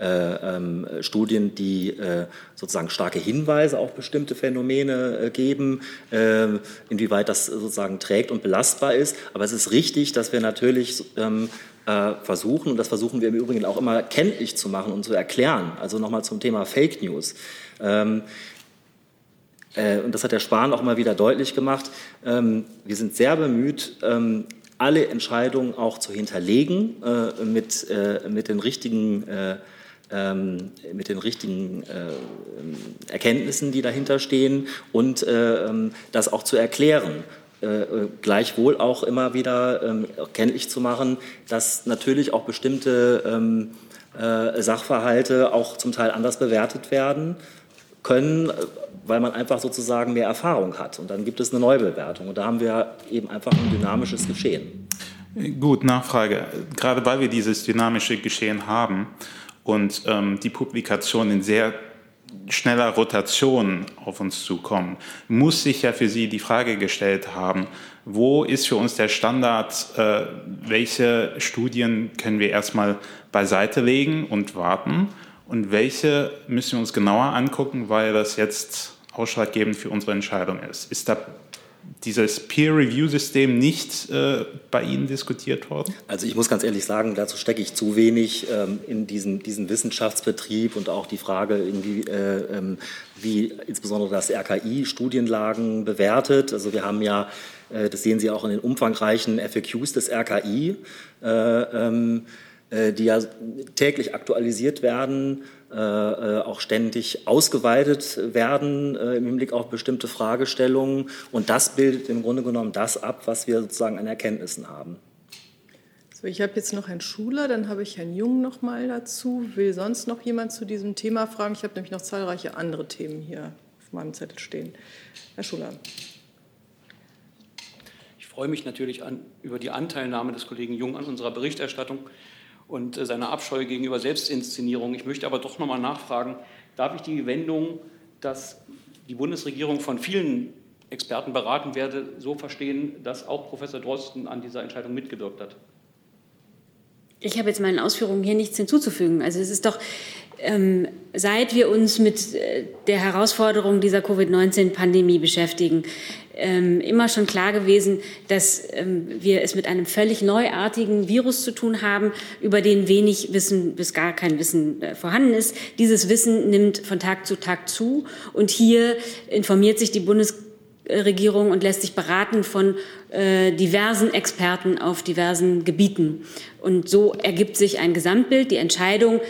äh, ähm, Studien, die äh, sozusagen starke Hinweise auf bestimmte Phänomene äh, geben, äh, inwieweit das sozusagen trägt und belastbar ist. Aber es ist richtig, dass wir natürlich ähm, äh, versuchen, und das versuchen wir im Übrigen auch immer kenntlich zu machen und zu erklären, also nochmal zum Thema Fake News. Äh, und das hat der Spahn auch mal wieder deutlich gemacht, ähm, wir sind sehr bemüht, ähm, alle Entscheidungen auch zu hinterlegen äh, mit, äh, mit den richtigen ähm, mit den richtigen Erkenntnissen, die dahinter stehen und das auch zu erklären. Äh, gleichwohl auch immer wieder ähm, kenntlich zu machen, dass natürlich auch bestimmte ähm, äh, Sachverhalte auch zum Teil anders bewertet werden können, weil man einfach sozusagen mehr Erfahrung hat. Und dann gibt es eine Neubewertung. Und da haben wir eben einfach ein dynamisches Geschehen. Gut, Nachfrage. Gerade weil wir dieses dynamische Geschehen haben, und ähm, die Publikationen in sehr schneller Rotation auf uns zukommen, muss sich ja für Sie die Frage gestellt haben, wo ist für uns der Standard, äh, welche Studien können wir erstmal beiseite legen und warten und welche müssen wir uns genauer angucken, weil das jetzt ausschlaggebend für unsere Entscheidung ist. Ist da dieses Peer-Review-System nicht äh, bei Ihnen diskutiert worden? Also ich muss ganz ehrlich sagen, dazu stecke ich zu wenig ähm, in diesen, diesen Wissenschaftsbetrieb und auch die Frage, irgendwie, äh, ähm, wie insbesondere das RKI Studienlagen bewertet. Also wir haben ja, äh, das sehen Sie auch in den umfangreichen FAQs des RKI, äh, ähm, äh, die ja täglich aktualisiert werden äh, äh, auch ständig ausgeweitet werden äh, im Hinblick auf bestimmte Fragestellungen. Und das bildet im Grunde genommen das ab, was wir sozusagen an Erkenntnissen haben. So, ich habe jetzt noch Herrn Schuler, dann habe ich Herrn Jung noch mal dazu. Will sonst noch jemand zu diesem Thema fragen? Ich habe nämlich noch zahlreiche andere Themen hier auf meinem Zettel stehen. Herr Schuler. Ich freue mich natürlich an, über die Anteilnahme des Kollegen Jung an unserer Berichterstattung und äh, seiner Abscheu gegenüber Selbstinszenierung. Ich möchte aber doch noch mal nachfragen, darf ich die Wendung, dass die Bundesregierung von vielen Experten beraten werde, so verstehen, dass auch Professor Drosten an dieser Entscheidung mitgewirkt hat? Ich habe jetzt meinen Ausführungen hier nichts hinzuzufügen. Also es ist doch, ähm, seit wir uns mit äh, der Herausforderung dieser Covid-19-Pandemie beschäftigen, ähm, immer schon klar gewesen, dass ähm, wir es mit einem völlig neuartigen Virus zu tun haben, über den wenig Wissen bis gar kein Wissen äh, vorhanden ist. Dieses Wissen nimmt von Tag zu Tag zu und hier informiert sich die Bundesregierung und lässt sich beraten von äh, diversen Experten auf diversen Gebieten. Und so ergibt sich ein Gesamtbild. Die Entscheidung,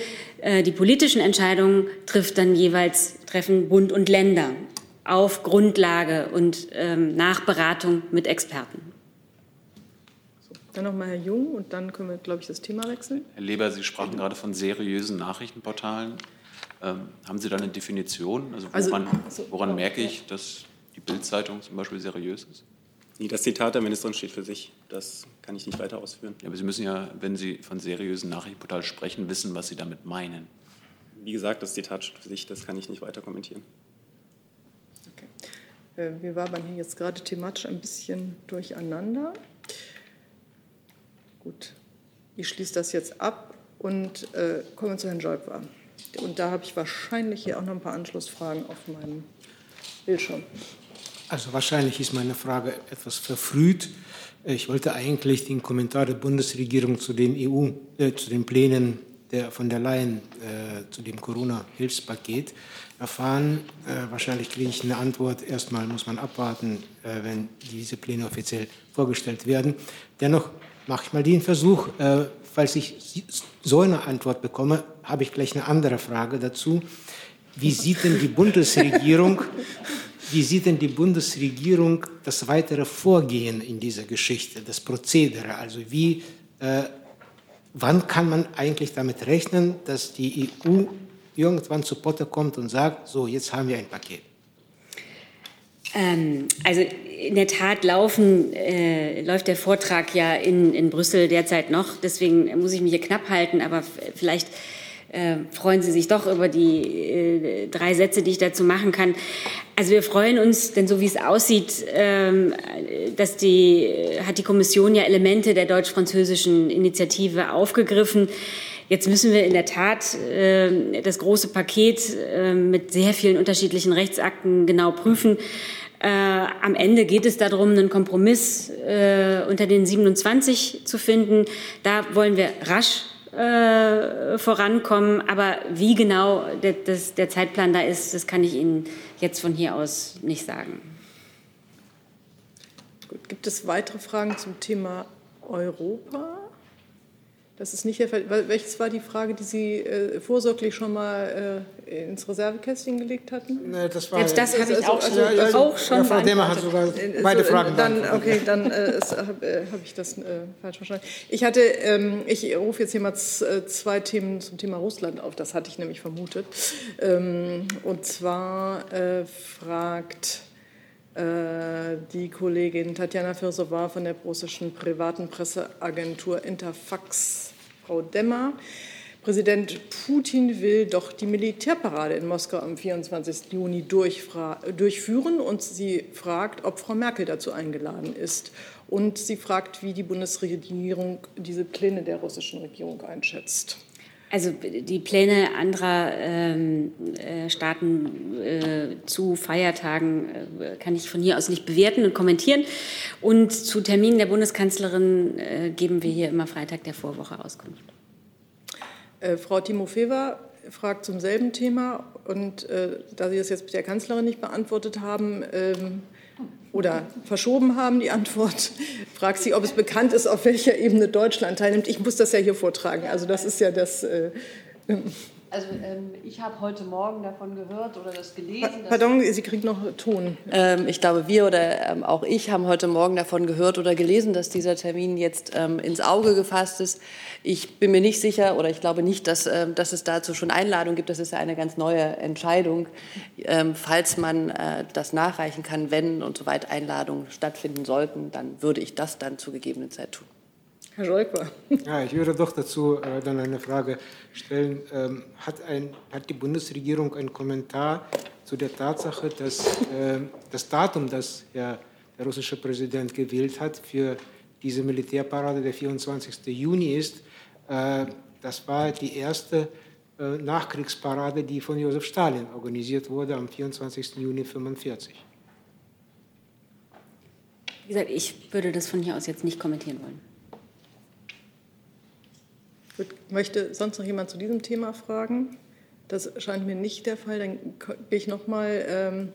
äh, die politischen Entscheidungen trifft dann jeweils treffen Bund und Länder auf Grundlage und ähm, Nachberatung mit Experten. So, dann nochmal Herr Jung und dann können wir, glaube ich, das Thema wechseln. Herr Leber, Sie sprachen gerade von seriösen Nachrichtenportalen. Ähm, haben Sie da eine Definition? Also woran, also, also, woran merke ich, dass die Bildzeitung zum Beispiel seriös ist? Nee, das Zitat der Ministerin steht für sich. Das kann ich nicht weiter ausführen. Ja, aber Sie müssen ja, wenn Sie von seriösen Nachrichtenportalen sprechen, wissen, was Sie damit meinen. Wie gesagt, das Zitat steht für sich. Das kann ich nicht weiter kommentieren. Äh, wir waren hier jetzt gerade thematisch ein bisschen durcheinander. Gut, ich schließe das jetzt ab und äh, komme zu Herrn Jolpa. Und da habe ich wahrscheinlich hier auch noch ein paar Anschlussfragen auf meinem Bildschirm. Also wahrscheinlich ist meine Frage etwas verfrüht. Ich wollte eigentlich den Kommentar der Bundesregierung zu den EU, äh, zu den Plänen der, von der Leyen äh, zu dem Corona-Hilfspaket erfahren. Äh, wahrscheinlich kriege ich eine Antwort. Erstmal muss man abwarten, äh, wenn diese Pläne offiziell vorgestellt werden. Dennoch mache ich mal den Versuch, äh, falls ich so eine Antwort bekomme, habe ich gleich eine andere Frage dazu. Wie sieht denn die Bundesregierung, <laughs> wie sieht denn die Bundesregierung das weitere Vorgehen in dieser Geschichte, das Prozedere? Also wie, äh, wann kann man eigentlich damit rechnen, dass die EU irgendwann zu Potter kommt und sagt, so, jetzt haben wir ein Paket? Ähm, also in der Tat laufen, äh, läuft der Vortrag ja in, in Brüssel derzeit noch. Deswegen muss ich mich hier knapp halten, aber vielleicht äh, freuen Sie sich doch über die äh, drei Sätze, die ich dazu machen kann. Also wir freuen uns, denn so wie es aussieht, ähm, dass die, hat die Kommission ja Elemente der deutsch-französischen Initiative aufgegriffen. Jetzt müssen wir in der Tat äh, das große Paket äh, mit sehr vielen unterschiedlichen Rechtsakten genau prüfen. Äh, am Ende geht es darum, einen Kompromiss äh, unter den 27 zu finden. Da wollen wir rasch äh, vorankommen. Aber wie genau der, das, der Zeitplan da ist, das kann ich Ihnen jetzt von hier aus nicht sagen. Gibt es weitere Fragen zum Thema Europa? Das ist nicht der Fall. Welches war die Frage, die Sie äh, vorsorglich schon mal äh, ins Reservekästchen gelegt hatten? Nee, das war, Selbst das habe ich also, auch, also, schon, also, auch schon ja, Frau Demer hat sogar beide so, Fragen dann, Okay, dann äh, habe äh, hab ich das äh, falsch verstanden. Ich hatte, ähm, ich rufe jetzt hier mal äh, zwei Themen zum Thema Russland auf. Das hatte ich nämlich vermutet. Ähm, und zwar fragt die Kollegin Tatjana Firsova von der russischen privaten Presseagentur Interfax Frau Demmer. Präsident Putin will doch die Militärparade in Moskau am 24. Juni durchführen und sie fragt, ob Frau Merkel dazu eingeladen ist. Und sie fragt, wie die Bundesregierung diese Pläne der russischen Regierung einschätzt. Also die Pläne anderer ähm, äh, Staaten äh, zu Feiertagen äh, kann ich von hier aus nicht bewerten und kommentieren. Und zu Terminen der Bundeskanzlerin äh, geben wir hier immer Freitag der Vorwoche Auskunft. Äh, Frau Timofeva fragt zum selben Thema und da Sie das jetzt mit der Kanzlerin nicht beantwortet haben, ähm, oder verschoben haben, die Antwort. Fragt sie, ob es bekannt ist, auf welcher Ebene Deutschland teilnimmt. Ich muss das ja hier vortragen. Also das ist ja das. Äh, also ähm, ich habe heute Morgen davon gehört oder das gelesen. Pardon, Sie kriegen noch Ton. Ähm, ich glaube, wir oder ähm, auch ich haben heute Morgen davon gehört oder gelesen, dass dieser Termin jetzt ähm, ins Auge gefasst ist. Ich bin mir nicht sicher oder ich glaube nicht, dass, ähm, dass es dazu schon Einladung gibt. Das ist ja eine ganz neue Entscheidung. Ähm, falls man äh, das nachreichen kann, wenn und soweit Einladungen stattfinden sollten, dann würde ich das dann zu gegebenen Zeit tun. Herr Scholper. Ja, ich würde doch dazu äh, dann eine Frage stellen. Ähm, hat, ein, hat die Bundesregierung einen Kommentar zu der Tatsache, dass äh, das Datum, das ja der russische Präsident gewählt hat für diese Militärparade, der 24. Juni ist, äh, das war die erste äh, Nachkriegsparade, die von Josef Stalin organisiert wurde am 24. Juni 1945. Wie gesagt, ich würde das von hier aus jetzt nicht kommentieren wollen. Möchte sonst noch jemand zu diesem Thema fragen? Das scheint mir nicht der Fall. Dann gehe ich noch mal ähm,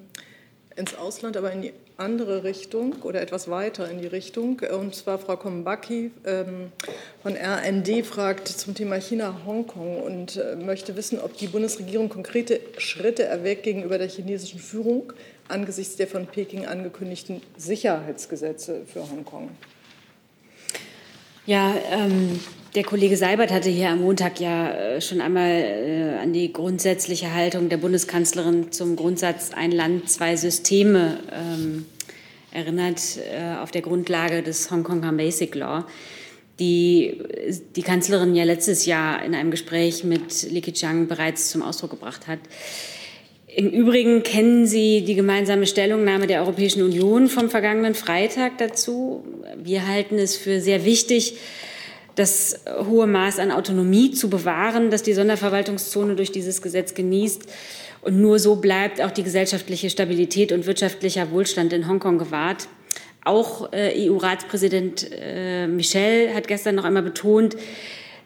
ins Ausland, aber in die andere Richtung oder etwas weiter in die Richtung. Und zwar Frau Kombaki ähm, von RND fragt zum Thema China-Hongkong und äh, möchte wissen, ob die Bundesregierung konkrete Schritte erwägt gegenüber der chinesischen Führung angesichts der von Peking angekündigten Sicherheitsgesetze für Hongkong. Ja, ähm, der Kollege Seibert hatte hier am Montag ja äh, schon einmal äh, an die grundsätzliche Haltung der Bundeskanzlerin zum Grundsatz ein Land, zwei Systeme ähm, erinnert, äh, auf der Grundlage des Hongkonger Basic Law, die die Kanzlerin ja letztes Jahr in einem Gespräch mit Li Keqiang bereits zum Ausdruck gebracht hat. Im Übrigen kennen Sie die gemeinsame Stellungnahme der Europäischen Union vom vergangenen Freitag dazu. Wir halten es für sehr wichtig, das hohe Maß an Autonomie zu bewahren, das die Sonderverwaltungszone durch dieses Gesetz genießt. Und nur so bleibt auch die gesellschaftliche Stabilität und wirtschaftlicher Wohlstand in Hongkong gewahrt. Auch äh, EU-Ratspräsident äh, Michel hat gestern noch einmal betont,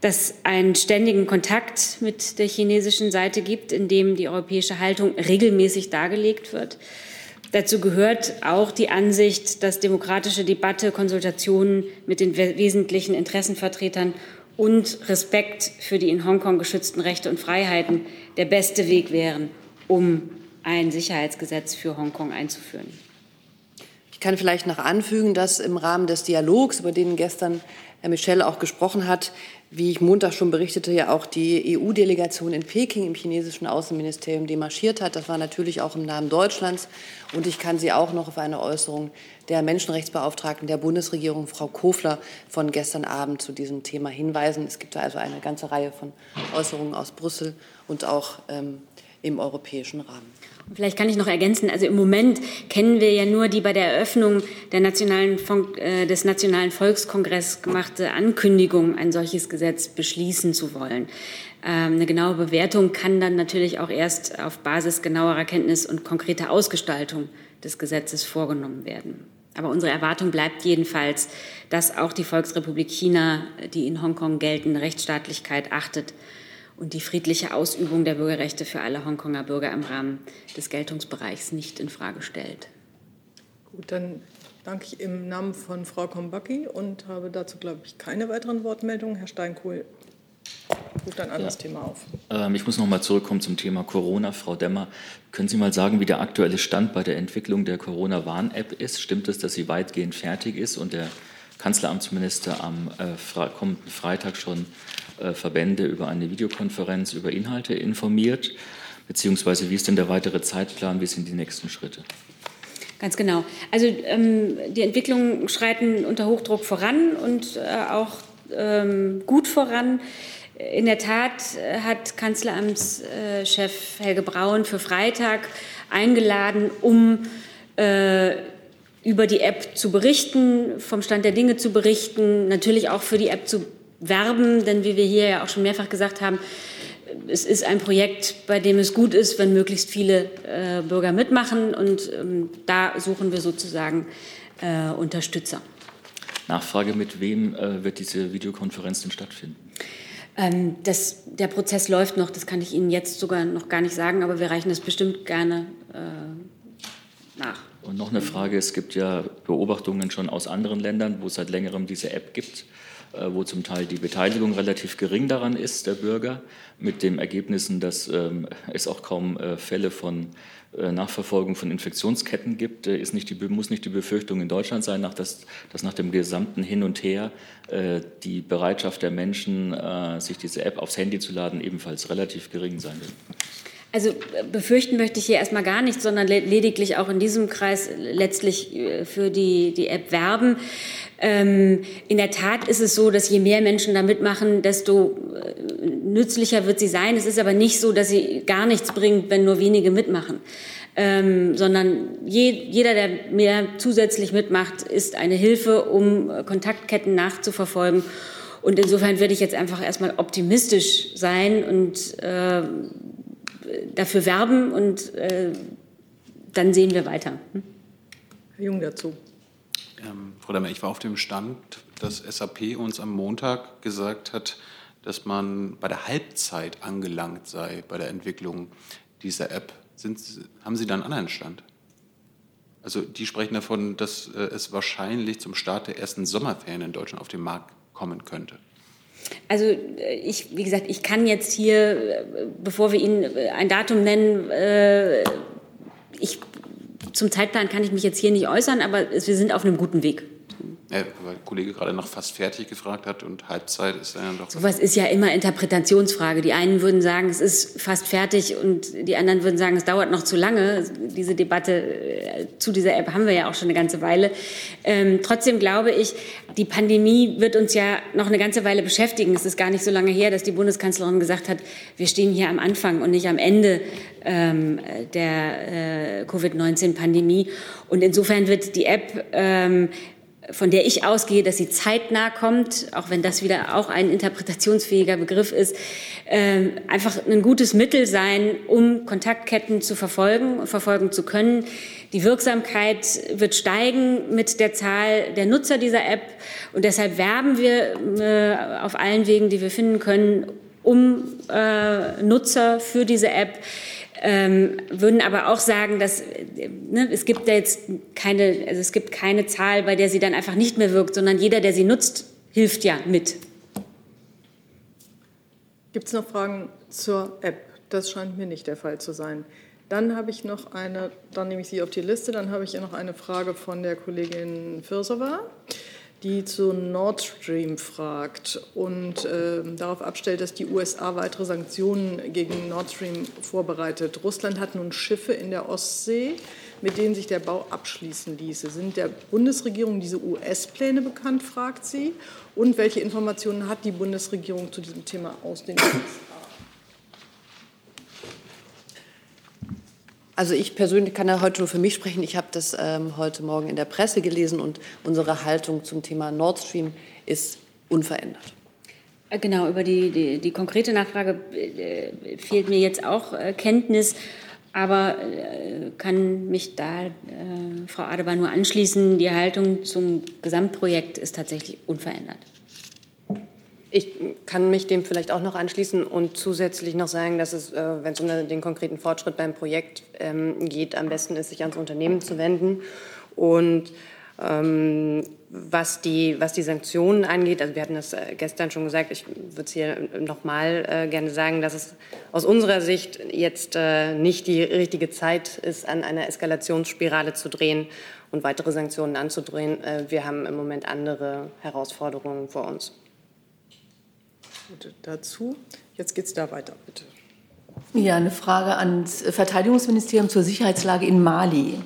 dass einen ständigen Kontakt mit der chinesischen Seite gibt, in dem die europäische Haltung regelmäßig dargelegt wird. Dazu gehört auch die Ansicht, dass demokratische Debatte, Konsultationen mit den wesentlichen Interessenvertretern und Respekt für die in Hongkong geschützten Rechte und Freiheiten der beste Weg wären, um ein Sicherheitsgesetz für Hongkong einzuführen. Ich kann vielleicht noch anfügen, dass im Rahmen des Dialogs, über den gestern Herr Michel auch gesprochen hat, wie ich Montag schon berichtete, ja auch die EU-Delegation in Peking im chinesischen Außenministerium demarschiert hat. Das war natürlich auch im Namen Deutschlands. Und ich kann Sie auch noch auf eine Äußerung der Menschenrechtsbeauftragten der Bundesregierung, Frau Kofler, von gestern Abend zu diesem Thema hinweisen. Es gibt also eine ganze Reihe von Äußerungen aus Brüssel und auch ähm, im europäischen Rahmen. Vielleicht kann ich noch ergänzen, also im Moment kennen wir ja nur die bei der Eröffnung der nationalen, äh, des Nationalen Volkskongresses gemachte Ankündigung, ein solches Gesetz beschließen zu wollen. Ähm, eine genaue Bewertung kann dann natürlich auch erst auf Basis genauerer Kenntnis und konkreter Ausgestaltung des Gesetzes vorgenommen werden. Aber unsere Erwartung bleibt jedenfalls, dass auch die Volksrepublik China die in Hongkong geltende Rechtsstaatlichkeit achtet und die friedliche Ausübung der Bürgerrechte für alle Hongkonger Bürger im Rahmen des Geltungsbereichs nicht in Frage stellt. Gut, dann danke ich im Namen von Frau Kombacki und habe dazu, glaube ich, keine weiteren Wortmeldungen. Herr Steinkohl ruft ein anderes ja. Thema auf. Ähm, ich muss noch mal zurückkommen zum Thema Corona. Frau Demmer, können Sie mal sagen, wie der aktuelle Stand bei der Entwicklung der Corona-Warn-App ist? Stimmt es, dass sie weitgehend fertig ist und der Kanzleramtsminister am äh, kommenden Freitag schon Verbände über eine Videokonferenz über Inhalte informiert? Beziehungsweise wie ist denn der weitere Zeitplan? Wie sind die nächsten Schritte? Ganz genau. Also ähm, die Entwicklungen schreiten unter Hochdruck voran und äh, auch ähm, gut voran. In der Tat äh, hat Kanzleramtschef Helge Braun für Freitag eingeladen, um äh, über die App zu berichten, vom Stand der Dinge zu berichten, natürlich auch für die App zu werben, denn wie wir hier ja auch schon mehrfach gesagt haben, es ist ein Projekt, bei dem es gut ist, wenn möglichst viele äh, Bürger mitmachen und ähm, da suchen wir sozusagen äh, Unterstützer. Nachfrage, mit wem äh, wird diese Videokonferenz denn stattfinden? Ähm, das, der Prozess läuft noch, das kann ich Ihnen jetzt sogar noch gar nicht sagen, aber wir reichen das bestimmt gerne äh, nach. Und noch eine Frage, es gibt ja Beobachtungen schon aus anderen Ländern, wo es seit längerem diese App gibt. Äh, wo zum Teil die Beteiligung relativ gering daran ist, der Bürger, mit den Ergebnissen, dass ähm, es auch kaum äh, Fälle von äh, Nachverfolgung von Infektionsketten gibt, ist nicht die, muss nicht die Befürchtung in Deutschland sein, nach dass, dass nach dem gesamten Hin und Her die Bereitschaft der Menschen, sich diese App aufs Handy zu laden, ebenfalls relativ gering sein wird. Also befürchten möchte ich hier erstmal gar nicht, sondern lediglich auch in diesem Kreis letztlich für die, die App werben. Ähm, in der Tat ist es so, dass je mehr Menschen da mitmachen, desto äh, nützlicher wird sie sein. Es ist aber nicht so, dass sie gar nichts bringt, wenn nur wenige mitmachen. Ähm, sondern je, jeder, der mehr zusätzlich mitmacht, ist eine Hilfe, um äh, Kontaktketten nachzuverfolgen. Und insofern würde ich jetzt einfach erstmal optimistisch sein und äh, dafür werben und äh, dann sehen wir weiter. Hm? Herr Jung dazu. Ähm, Frau Demmer, ich war auf dem Stand, dass SAP uns am Montag gesagt hat, dass man bei der Halbzeit angelangt sei bei der Entwicklung dieser App. Sind, haben Sie da einen anderen Stand? Also die sprechen davon, dass äh, es wahrscheinlich zum Start der ersten Sommerferien in Deutschland auf den Markt kommen könnte. Also äh, ich, wie gesagt, ich kann jetzt hier, äh, bevor wir Ihnen äh, ein Datum nennen, ich zum Zeitplan kann ich mich jetzt hier nicht äußern, aber wir sind auf einem guten Weg. Ja, weil der Kollege gerade noch fast fertig gefragt hat und Halbzeit ist ja doch. Sowas ist ja immer Interpretationsfrage. Die einen würden sagen, es ist fast fertig und die anderen würden sagen, es dauert noch zu lange. Diese Debatte äh, zu dieser App haben wir ja auch schon eine ganze Weile. Ähm, trotzdem glaube ich, die Pandemie wird uns ja noch eine ganze Weile beschäftigen. Es ist gar nicht so lange her, dass die Bundeskanzlerin gesagt hat, wir stehen hier am Anfang und nicht am Ende ähm, der äh, Covid-19-Pandemie. Und insofern wird die App ähm, von der ich ausgehe, dass sie zeitnah kommt, auch wenn das wieder auch ein interpretationsfähiger Begriff ist, äh, einfach ein gutes Mittel sein, um Kontaktketten zu verfolgen, verfolgen zu können. Die Wirksamkeit wird steigen mit der Zahl der Nutzer dieser App und deshalb werben wir äh, auf allen Wegen, die wir finden können, um äh, Nutzer für diese App. Ähm, würden aber auch sagen, dass ne, es gibt da jetzt keine, also es gibt keine Zahl, bei der sie dann einfach nicht mehr wirkt, sondern jeder, der sie nutzt, hilft ja mit. Gibt es noch Fragen zur App? Das scheint mir nicht der Fall zu sein. Dann habe ich noch eine, dann nehme ich Sie auf die Liste, dann habe ich noch eine Frage von der Kollegin Firsova die zu Nord Stream fragt und äh, darauf abstellt, dass die USA weitere Sanktionen gegen Nord Stream vorbereitet. Russland hat nun Schiffe in der Ostsee, mit denen sich der Bau abschließen ließe. Sind der Bundesregierung diese US-Pläne bekannt, fragt sie. Und welche Informationen hat die Bundesregierung zu diesem Thema aus den USA? Also ich persönlich kann ja heute nur für mich sprechen. Ich habe das ähm, heute Morgen in der Presse gelesen und unsere Haltung zum Thema Nord Stream ist unverändert. Äh, genau, über die, die, die konkrete Nachfrage äh, fehlt mir jetzt auch äh, Kenntnis, aber äh, kann mich da äh, Frau Adebar nur anschließen. Die Haltung zum Gesamtprojekt ist tatsächlich unverändert. Ich kann mich dem vielleicht auch noch anschließen und zusätzlich noch sagen, dass es, äh, wenn es um den konkreten Fortschritt beim Projekt ähm, geht, am besten ist, sich ans Unternehmen zu wenden. Und ähm, was, die, was die Sanktionen angeht, also wir hatten das äh, gestern schon gesagt, ich würde es hier äh, gerne sagen, dass es aus unserer Sicht jetzt nicht die richtige Zeit ist, an einer Eskalationsspirale zu drehen und weitere Sanktionen anzudrehen. Wir haben im Moment andere Herausforderungen vor uns. Dazu. Jetzt geht es da weiter, bitte. Ja, eine Frage ans Verteidigungsministerium zur Sicherheitslage in Mali.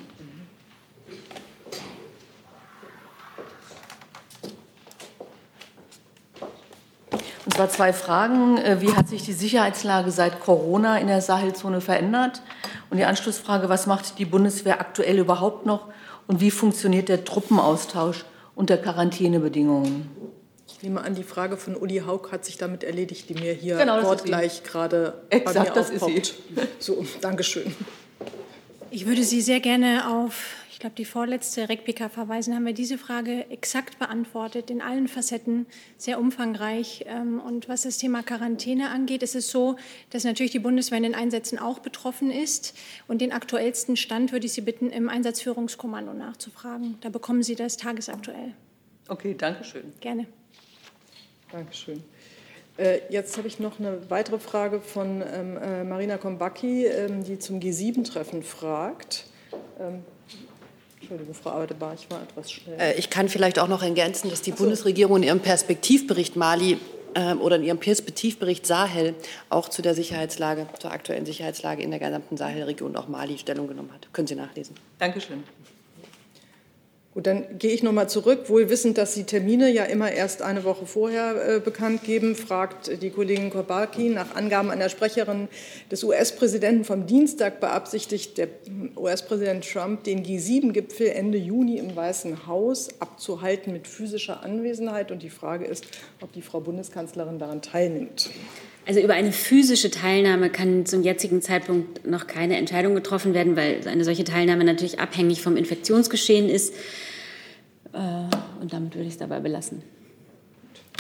Und zwar zwei Fragen. Wie hat sich die Sicherheitslage seit Corona in der Sahelzone verändert? Und die Anschlussfrage, was macht die Bundeswehr aktuell überhaupt noch? Und wie funktioniert der Truppenaustausch unter Quarantänebedingungen? Ich nehme an, die Frage von Uli Haug hat sich damit erledigt, die mir hier genau, wortgleich gerade Exakt, bei mir das aufpoppt. Ist sie. So, Dankeschön. Ich würde Sie sehr gerne auf, ich glaube, die vorletzte RECPICA verweisen. Haben wir diese Frage exakt beantwortet, in allen Facetten, sehr umfangreich. Ähm, und was das Thema Quarantäne angeht, ist es so, dass natürlich die Bundeswehr in den Einsätzen auch betroffen ist. Und den aktuellsten Stand würde ich Sie bitten, im Einsatzführungskommando nachzufragen. Da bekommen Sie das tagesaktuell. Okay, danke schön. Gerne. Dankeschön. Äh, jetzt habe ich noch eine weitere Frage von ähm, äh, Marina Kombacki, ähm, die zum G7-Treffen fragt. Ähm, Entschuldigung, Frau Adebar, ich war etwas schnell. Äh, ich kann vielleicht auch noch ergänzen, dass die so. Bundesregierung in ihrem Perspektivbericht Mali oder in ihrem Perspektivbericht Sahel auch zu der Sicherheitslage, zur aktuellen Sicherheitslage in der gesamten Sahelregion, auch Mali, Stellung genommen hat. Können Sie nachlesen. Dankeschön. Gut, dann gehe ich noch mal zurück. Wohl wissend, dass Sie Termine ja immer erst eine Woche vorher äh, bekannt geben, fragt die Kollegin Kobaki. Nach Angaben einer Sprecherin des US-Präsidenten vom Dienstag beabsichtigt der US-Präsident Trump, den G7-Gipfel Ende Juni im Weißen Haus abzuhalten mit physischer Anwesenheit. Und die Frage ist, ob die Frau Bundeskanzlerin daran teilnimmt. Also über eine physische Teilnahme kann zum jetzigen Zeitpunkt noch keine Entscheidung getroffen werden, weil eine solche Teilnahme natürlich abhängig vom Infektionsgeschehen ist. Äh, und damit würde ich es dabei belassen.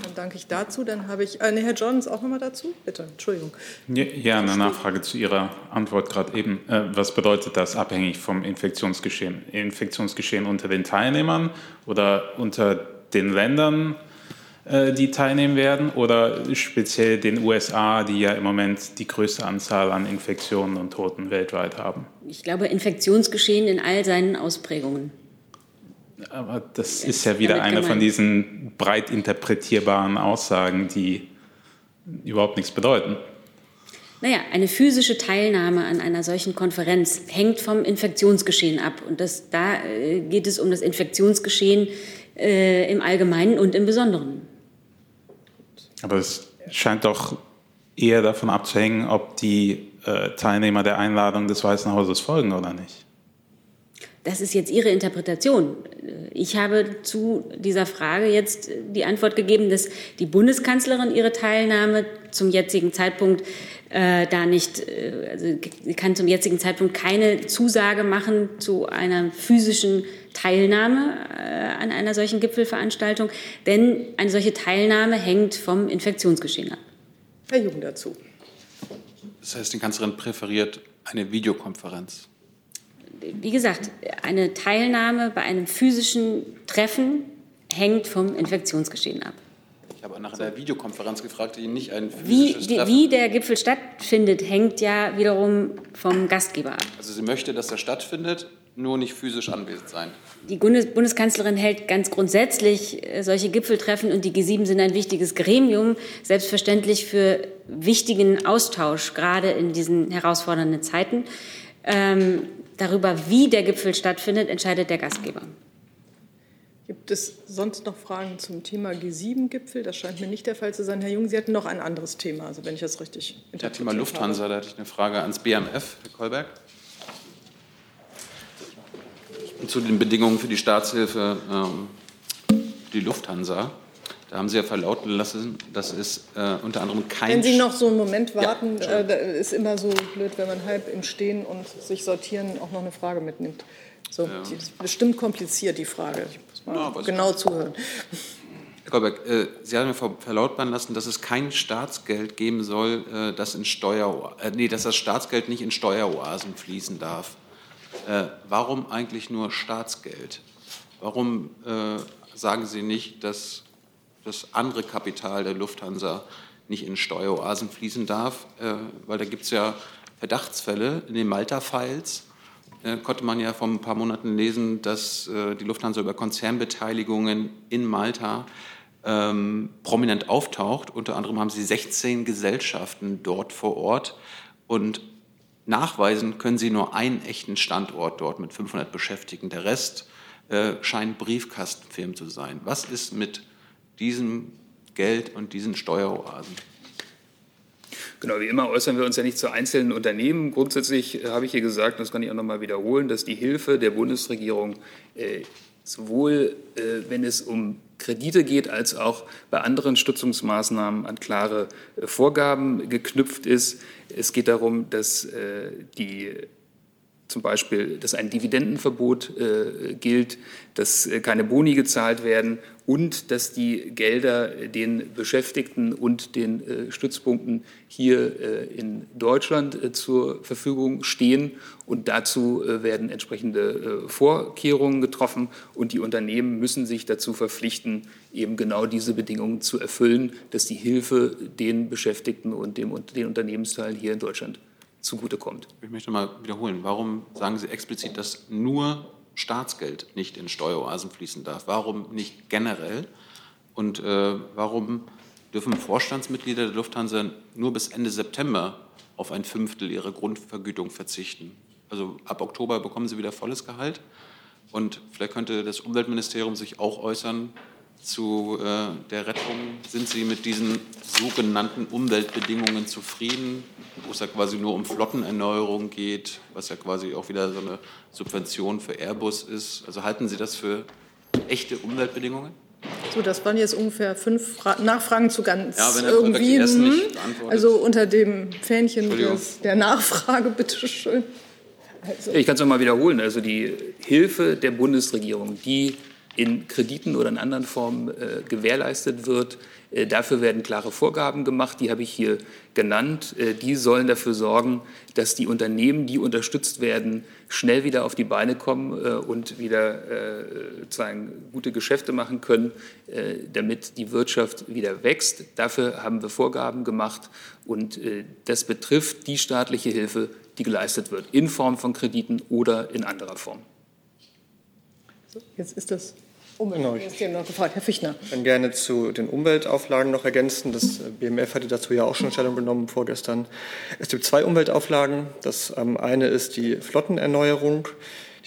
Dann danke ich dazu. Dann habe ich, äh, nee, Herr Johns auch nochmal dazu. Bitte, Entschuldigung. Ja, eine Nachfrage zu Ihrer Antwort gerade eben. Äh, was bedeutet das abhängig vom Infektionsgeschehen? Infektionsgeschehen unter den Teilnehmern oder unter den Ländern, die teilnehmen werden, oder speziell den USA, die ja im Moment die größte Anzahl an Infektionen und Toten weltweit haben? Ich glaube, Infektionsgeschehen in all seinen Ausprägungen. Aber das ist ja wieder eine von diesen breit interpretierbaren Aussagen, die überhaupt nichts bedeuten. Naja, eine physische Teilnahme an einer solchen Konferenz hängt vom Infektionsgeschehen ab. Und das, da äh, geht es um das Infektionsgeschehen äh, im Allgemeinen und im Besonderen. Aber es scheint doch eher davon abzuhängen, ob die äh, Teilnehmer der Einladung des Weißen Hauses folgen oder nicht. Das ist jetzt Ihre Interpretation. Ich habe zu dieser Frage jetzt die Antwort gegeben, dass die Bundeskanzlerin ihre Teilnahme zum jetzigen Zeitpunkt äh, da nicht, äh, also sie kann zum jetzigen Zeitpunkt keine Zusage machen zu einer physischen Teilnahme äh, an einer solchen Gipfelveranstaltung, denn eine solche Teilnahme hängt vom Infektionsgeschehen ab. Herr Jung dazu. Das heißt, die Kanzlerin präferiert eine Videokonferenz. Wie gesagt, eine Teilnahme bei einem physischen Treffen hängt vom Infektionsgeschehen ab. Ich habe nach einer Videokonferenz gefragt, die nicht ein Wie, physisches die, Treffen- wie der Gipfel stattfindet, hängt ja wiederum vom Gastgeber ab. Also sie möchte, dass er stattfindet, nur nicht physisch anwesend sein. Die Bundes Bundeskanzlerin hält ganz grundsätzlich äh, solche Gipfeltreffen und die G7 sind ein wichtiges Gremium, selbstverständlich für wichtigen Austausch, gerade in diesen herausfordernden Zeiten. Ähm, darüber, wie der Gipfel stattfindet, entscheidet der Gastgeber. Gibt es sonst noch Fragen zum Thema G7-Gipfel? Das scheint mir nicht der Fall zu sein. Herr Jung, Sie hatten noch ein anderes Thema, also wenn ich das richtig Ja, interpretiert Thema Lufthansa, da hatte ich eine Frage ans BMF, Herr Kolberg. Zu den Bedingungen für die Staatshilfe ähm, die Lufthansa. Da haben Sie ja verlauten lassen, dass es äh, unter anderem kein... Wenn Sie noch so einen Moment warten, äh, da ist immer so blöd, wenn man halb im Stehen und sich sortieren auch noch eine Frage mitnimmt. So, Ja. die ist bestimmt kompliziert, die Frage. Ich muss mal Ja, genau zuhören. Herr Kolberg, äh, Sie haben ja ver- verlautbaren lassen, dass es kein Staatsgeld geben soll, äh, das in Steuer, äh, nee, dass das Staatsgeld nicht in Steueroasen fließen darf. Äh, warum eigentlich nur Staatsgeld? Warum äh, sagen Sie nicht, dass das andere Kapital der Lufthansa nicht in Steueroasen fließen darf? Äh, weil da gibt es ja Verdachtsfälle in den Malta-Files äh, konnte man ja vor ein paar Monaten lesen, dass äh, die Lufthansa über Konzernbeteiligungen in Malta ähm, prominent auftaucht. Unter anderem haben sie 16 Gesellschaften dort vor Ort und nachweisen können sie nur einen echten Standort dort mit 500 Beschäftigten. Der Rest äh, scheinen Briefkastenfirmen zu sein. Was ist mit diesem Geld und diesen Steueroasen? Genau, wie immer äußern wir uns ja nicht zu einzelnen Unternehmen. Grundsätzlich äh, habe ich hier gesagt, und das kann ich auch noch mal wiederholen, dass die Hilfe der Bundesregierung äh, sowohl, äh, wenn es um Kredite geht, als auch bei anderen Stützungsmaßnahmen an klare äh, Vorgaben geknüpft ist. Es geht darum, dass äh, die zum Beispiel, dass ein Dividendenverbot äh, gilt, dass äh, keine Boni gezahlt werden und dass die Gelder den Beschäftigten und den äh, Stützpunkten hier äh, in Deutschland äh, zur Verfügung stehen. Und dazu äh, werden entsprechende Vorkehrungen getroffen. Und die Unternehmen müssen sich dazu verpflichten, eben genau diese Bedingungen zu erfüllen, dass die Hilfe den Beschäftigten und dem, und den Unternehmensteilen hier in Deutschland zugutekommt. Ich möchte mal wiederholen. Warum sagen Sie explizit, dass nur Staatsgeld nicht in Steueroasen fließen darf? Warum nicht generell? Und äh, warum dürfen Vorstandsmitglieder der Lufthansa nur bis Ende September auf ein Fünftel ihrer Grundvergütung verzichten? Also ab Oktober bekommen sie wieder volles Gehalt. Und vielleicht könnte das Umweltministerium sich auch äußern zu äh, der Rettung. Sind Sie mit diesen sogenannten Umweltbedingungen zufrieden, wo es ja quasi nur um Flottenerneuerung geht, was ja quasi auch wieder so eine Subvention für Airbus ist? Also halten Sie das für echte Umweltbedingungen? So, das waren jetzt ungefähr fünf Fra Nachfragen zu ganz Ja, wenn irgendwie. ersten nicht beantwortet. Also unter dem Fähnchen des, der Nachfrage, <laughs> bitteschön. Also, Ich kann es nochmal wiederholen. Also die Hilfe der Bundesregierung, die in Krediten oder in anderen Formen äh, gewährleistet wird, äh, dafür werden klare Vorgaben gemacht. Die habe ich hier genannt. Äh, die sollen dafür sorgen, dass die Unternehmen, die unterstützt werden, schnell wieder auf die Beine kommen äh, und wieder äh, sozusagen gute Geschäfte machen können, äh, damit die Wirtschaft wieder wächst. Dafür haben wir Vorgaben gemacht und äh, das betrifft die staatliche Hilfe, die geleistet wird, in Form von Krediten oder in anderer Form. jetzt ist das Umweltministerium noch gefragt. Herr Fichtner. Ich kann gerne zu den Umweltauflagen noch ergänzen. Das BMF hatte dazu ja auch schon Stellung genommen vorgestern. Es gibt zwei Umweltauflagen. Das ähm, eine ist die Flottenerneuerung.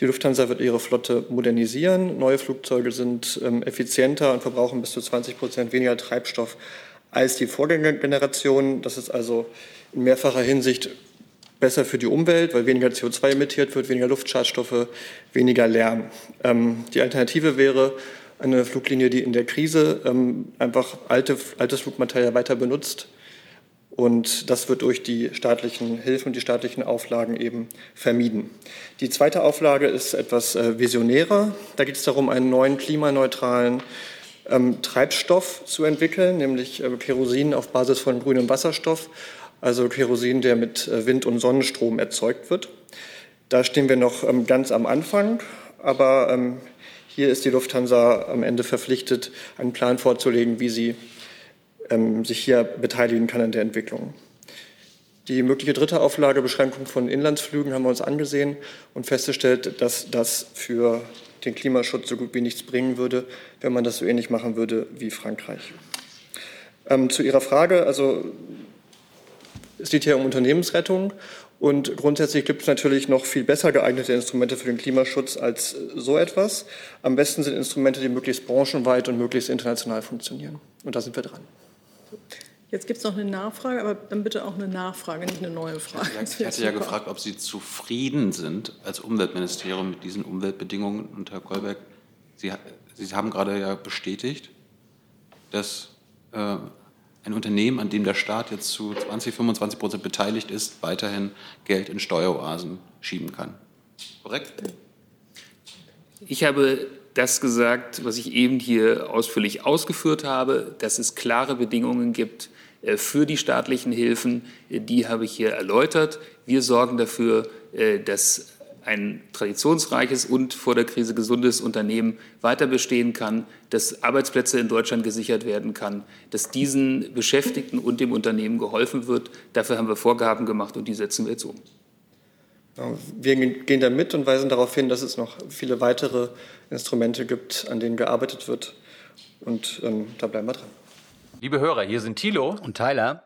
Die Lufthansa wird ihre Flotte modernisieren. Neue Flugzeuge sind ähm, effizienter und verbrauchen bis zu 20 Prozent weniger Treibstoff als die Vorgängergeneration. Das ist also in mehrfacher Hinsicht besser für die Umwelt, weil weniger CO2 emittiert wird, weniger Luftschadstoffe, weniger Lärm. Ähm, die Alternative wäre eine Fluglinie, die in der Krise ähm, einfach alte, altes Flugmaterial weiter benutzt. Und das wird durch die staatlichen Hilfen und die staatlichen Auflagen eben vermieden. Die zweite Auflage ist etwas äh, visionärer. Da geht es darum, einen neuen klimaneutralen ähm, Treibstoff zu entwickeln, nämlich äh, Kerosin auf Basis von grünem Wasserstoff, also Kerosin, der mit äh, Wind- und Sonnenstrom erzeugt wird. Da stehen wir noch ähm, ganz am Anfang, aber ähm, hier ist die Lufthansa am Ende verpflichtet, einen Plan vorzulegen, wie sie ähm, sich hier beteiligen kann an der Entwicklung. Die mögliche dritte Auflage, Beschränkung von Inlandsflügen, haben wir uns angesehen und festgestellt, dass das für den Klimaschutz so gut wie nichts bringen würde, wenn man das so ähnlich machen würde wie Frankreich. Ähm, zu Ihrer Frage, also es geht hier um Unternehmensrettung und grundsätzlich gibt es natürlich noch viel besser geeignete Instrumente für den Klimaschutz als so etwas. Am besten sind Instrumente, die möglichst branchenweit und möglichst international funktionieren. Und da sind wir dran. Jetzt gibt es noch eine Nachfrage, aber dann bitte auch eine Nachfrage, nicht eine neue Frage. Ich hatte ja gefragt, ob Sie zufrieden sind als Umweltministerium mit diesen Umweltbedingungen. Und Herr Kolberg, Sie, Sie haben gerade ja bestätigt, dass äh, ein Unternehmen, an dem der Staat jetzt zu 20, 25 Prozent beteiligt ist, weiterhin Geld in Steueroasen schieben kann. Korrekt? Ich habe das gesagt, was ich eben hier ausführlich ausgeführt habe, dass es klare Bedingungen gibt äh, für die staatlichen Hilfen. Äh, die habe ich hier erläutert. Wir sorgen dafür, äh, dass ein traditionsreiches und vor der Krise gesundes Unternehmen weiter bestehen kann, dass Arbeitsplätze in Deutschland gesichert werden kann, dass diesen Beschäftigten und dem Unternehmen geholfen wird. Dafür haben wir Vorgaben gemacht und die setzen wir jetzt um. Wir gehen da mit und weisen darauf hin, dass es noch viele weitere Instrumente gibt, an denen gearbeitet wird. Und ähm, da bleiben wir dran. Liebe Hörer, hier sind Thilo und Tyler.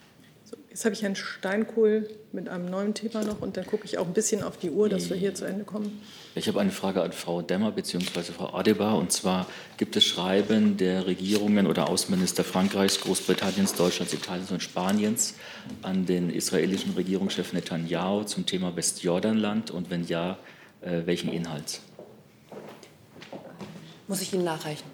Jetzt habe ich Herrn Steinkohl mit einem neuen Thema noch und dann gucke ich auch ein bisschen auf die Uhr, dass wir hier zu Ende kommen. Ich habe eine Frage an Frau Demmer bzw. Frau Adebar. Und zwar gibt es Schreiben der Regierungen oder Außenminister Frankreichs, Großbritanniens, Deutschlands, Italiens und Spaniens an den israelischen Regierungschef Netanyahu zum Thema Westjordanland? Und wenn ja, äh, welchen Inhalts? Muss ich Ihnen nachreichen?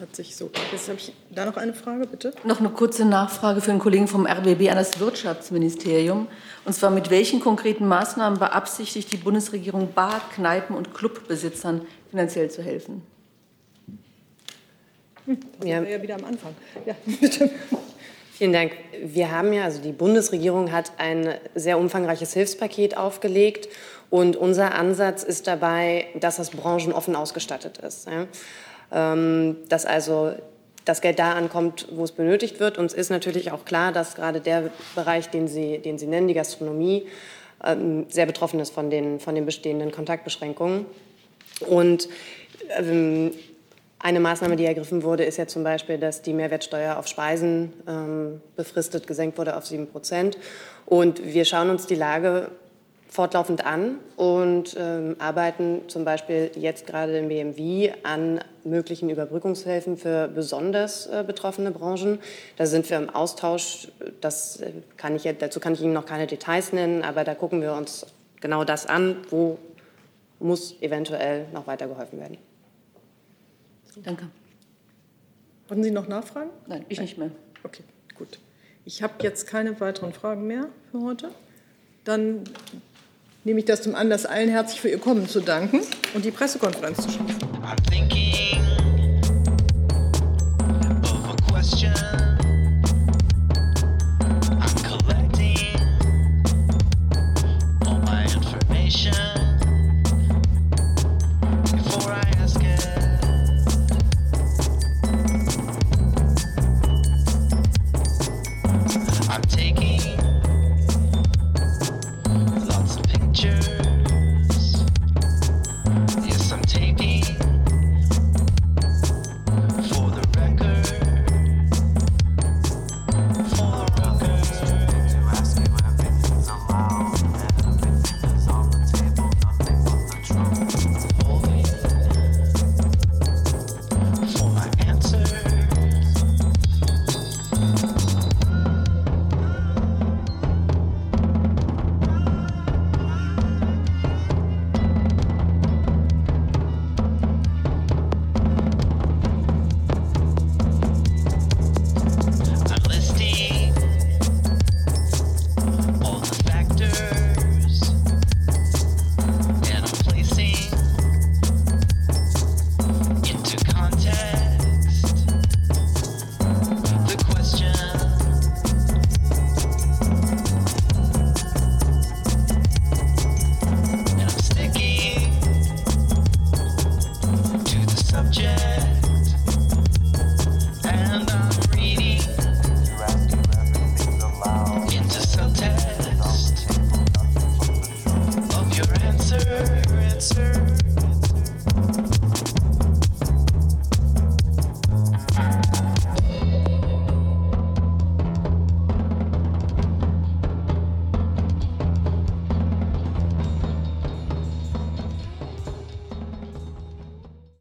Das hat sich so. Jetzt habe ich da noch eine Frage, bitte. Noch eine kurze Nachfrage für den Kollegen vom RBB an das Wirtschaftsministerium. Und zwar mit welchen konkreten Maßnahmen beabsichtigt die Bundesregierung Bar-, Kneipen- und Clubbesitzern finanziell zu helfen? Das ja. ja wieder am Anfang. Ja, <laughs> bitte. Vielen Dank. Wir haben ja, also die Bundesregierung hat ein sehr umfangreiches Hilfspaket aufgelegt und unser Ansatz ist dabei, dass das branchenoffen ausgestattet ist. Ähm, dass also das Geld da ankommt, wo es benötigt wird. Uns ist natürlich auch klar, dass gerade der Bereich, den Sie, den Sie nennen, die Gastronomie, ähm, sehr betroffen ist von den, von den bestehenden Kontaktbeschränkungen. Und ähm, eine Maßnahme, die ergriffen wurde, ist ja zum Beispiel, dass die Mehrwertsteuer auf Speisen ähm, befristet gesenkt wurde auf 7 Prozent. Und wir schauen uns die Lage fortlaufend an und ähm, arbeiten zum Beispiel jetzt gerade im BMW an möglichen Überbrückungshilfen für besonders äh, betroffene Branchen. Da sind wir im Austausch. Das äh, kann ich, dazu kann ich Ihnen noch keine Details nennen, aber da gucken wir uns genau das an, wo muss eventuell noch weiter geholfen werden. Danke. Wollten Sie noch nachfragen? Nein, ich nicht mehr. Okay, gut. Ich habe jetzt keine weiteren Fragen mehr für heute. Dann nehme ich das zum Anlass, allen herzlich für Ihr Kommen zu danken und die Pressekonferenz zu schließen.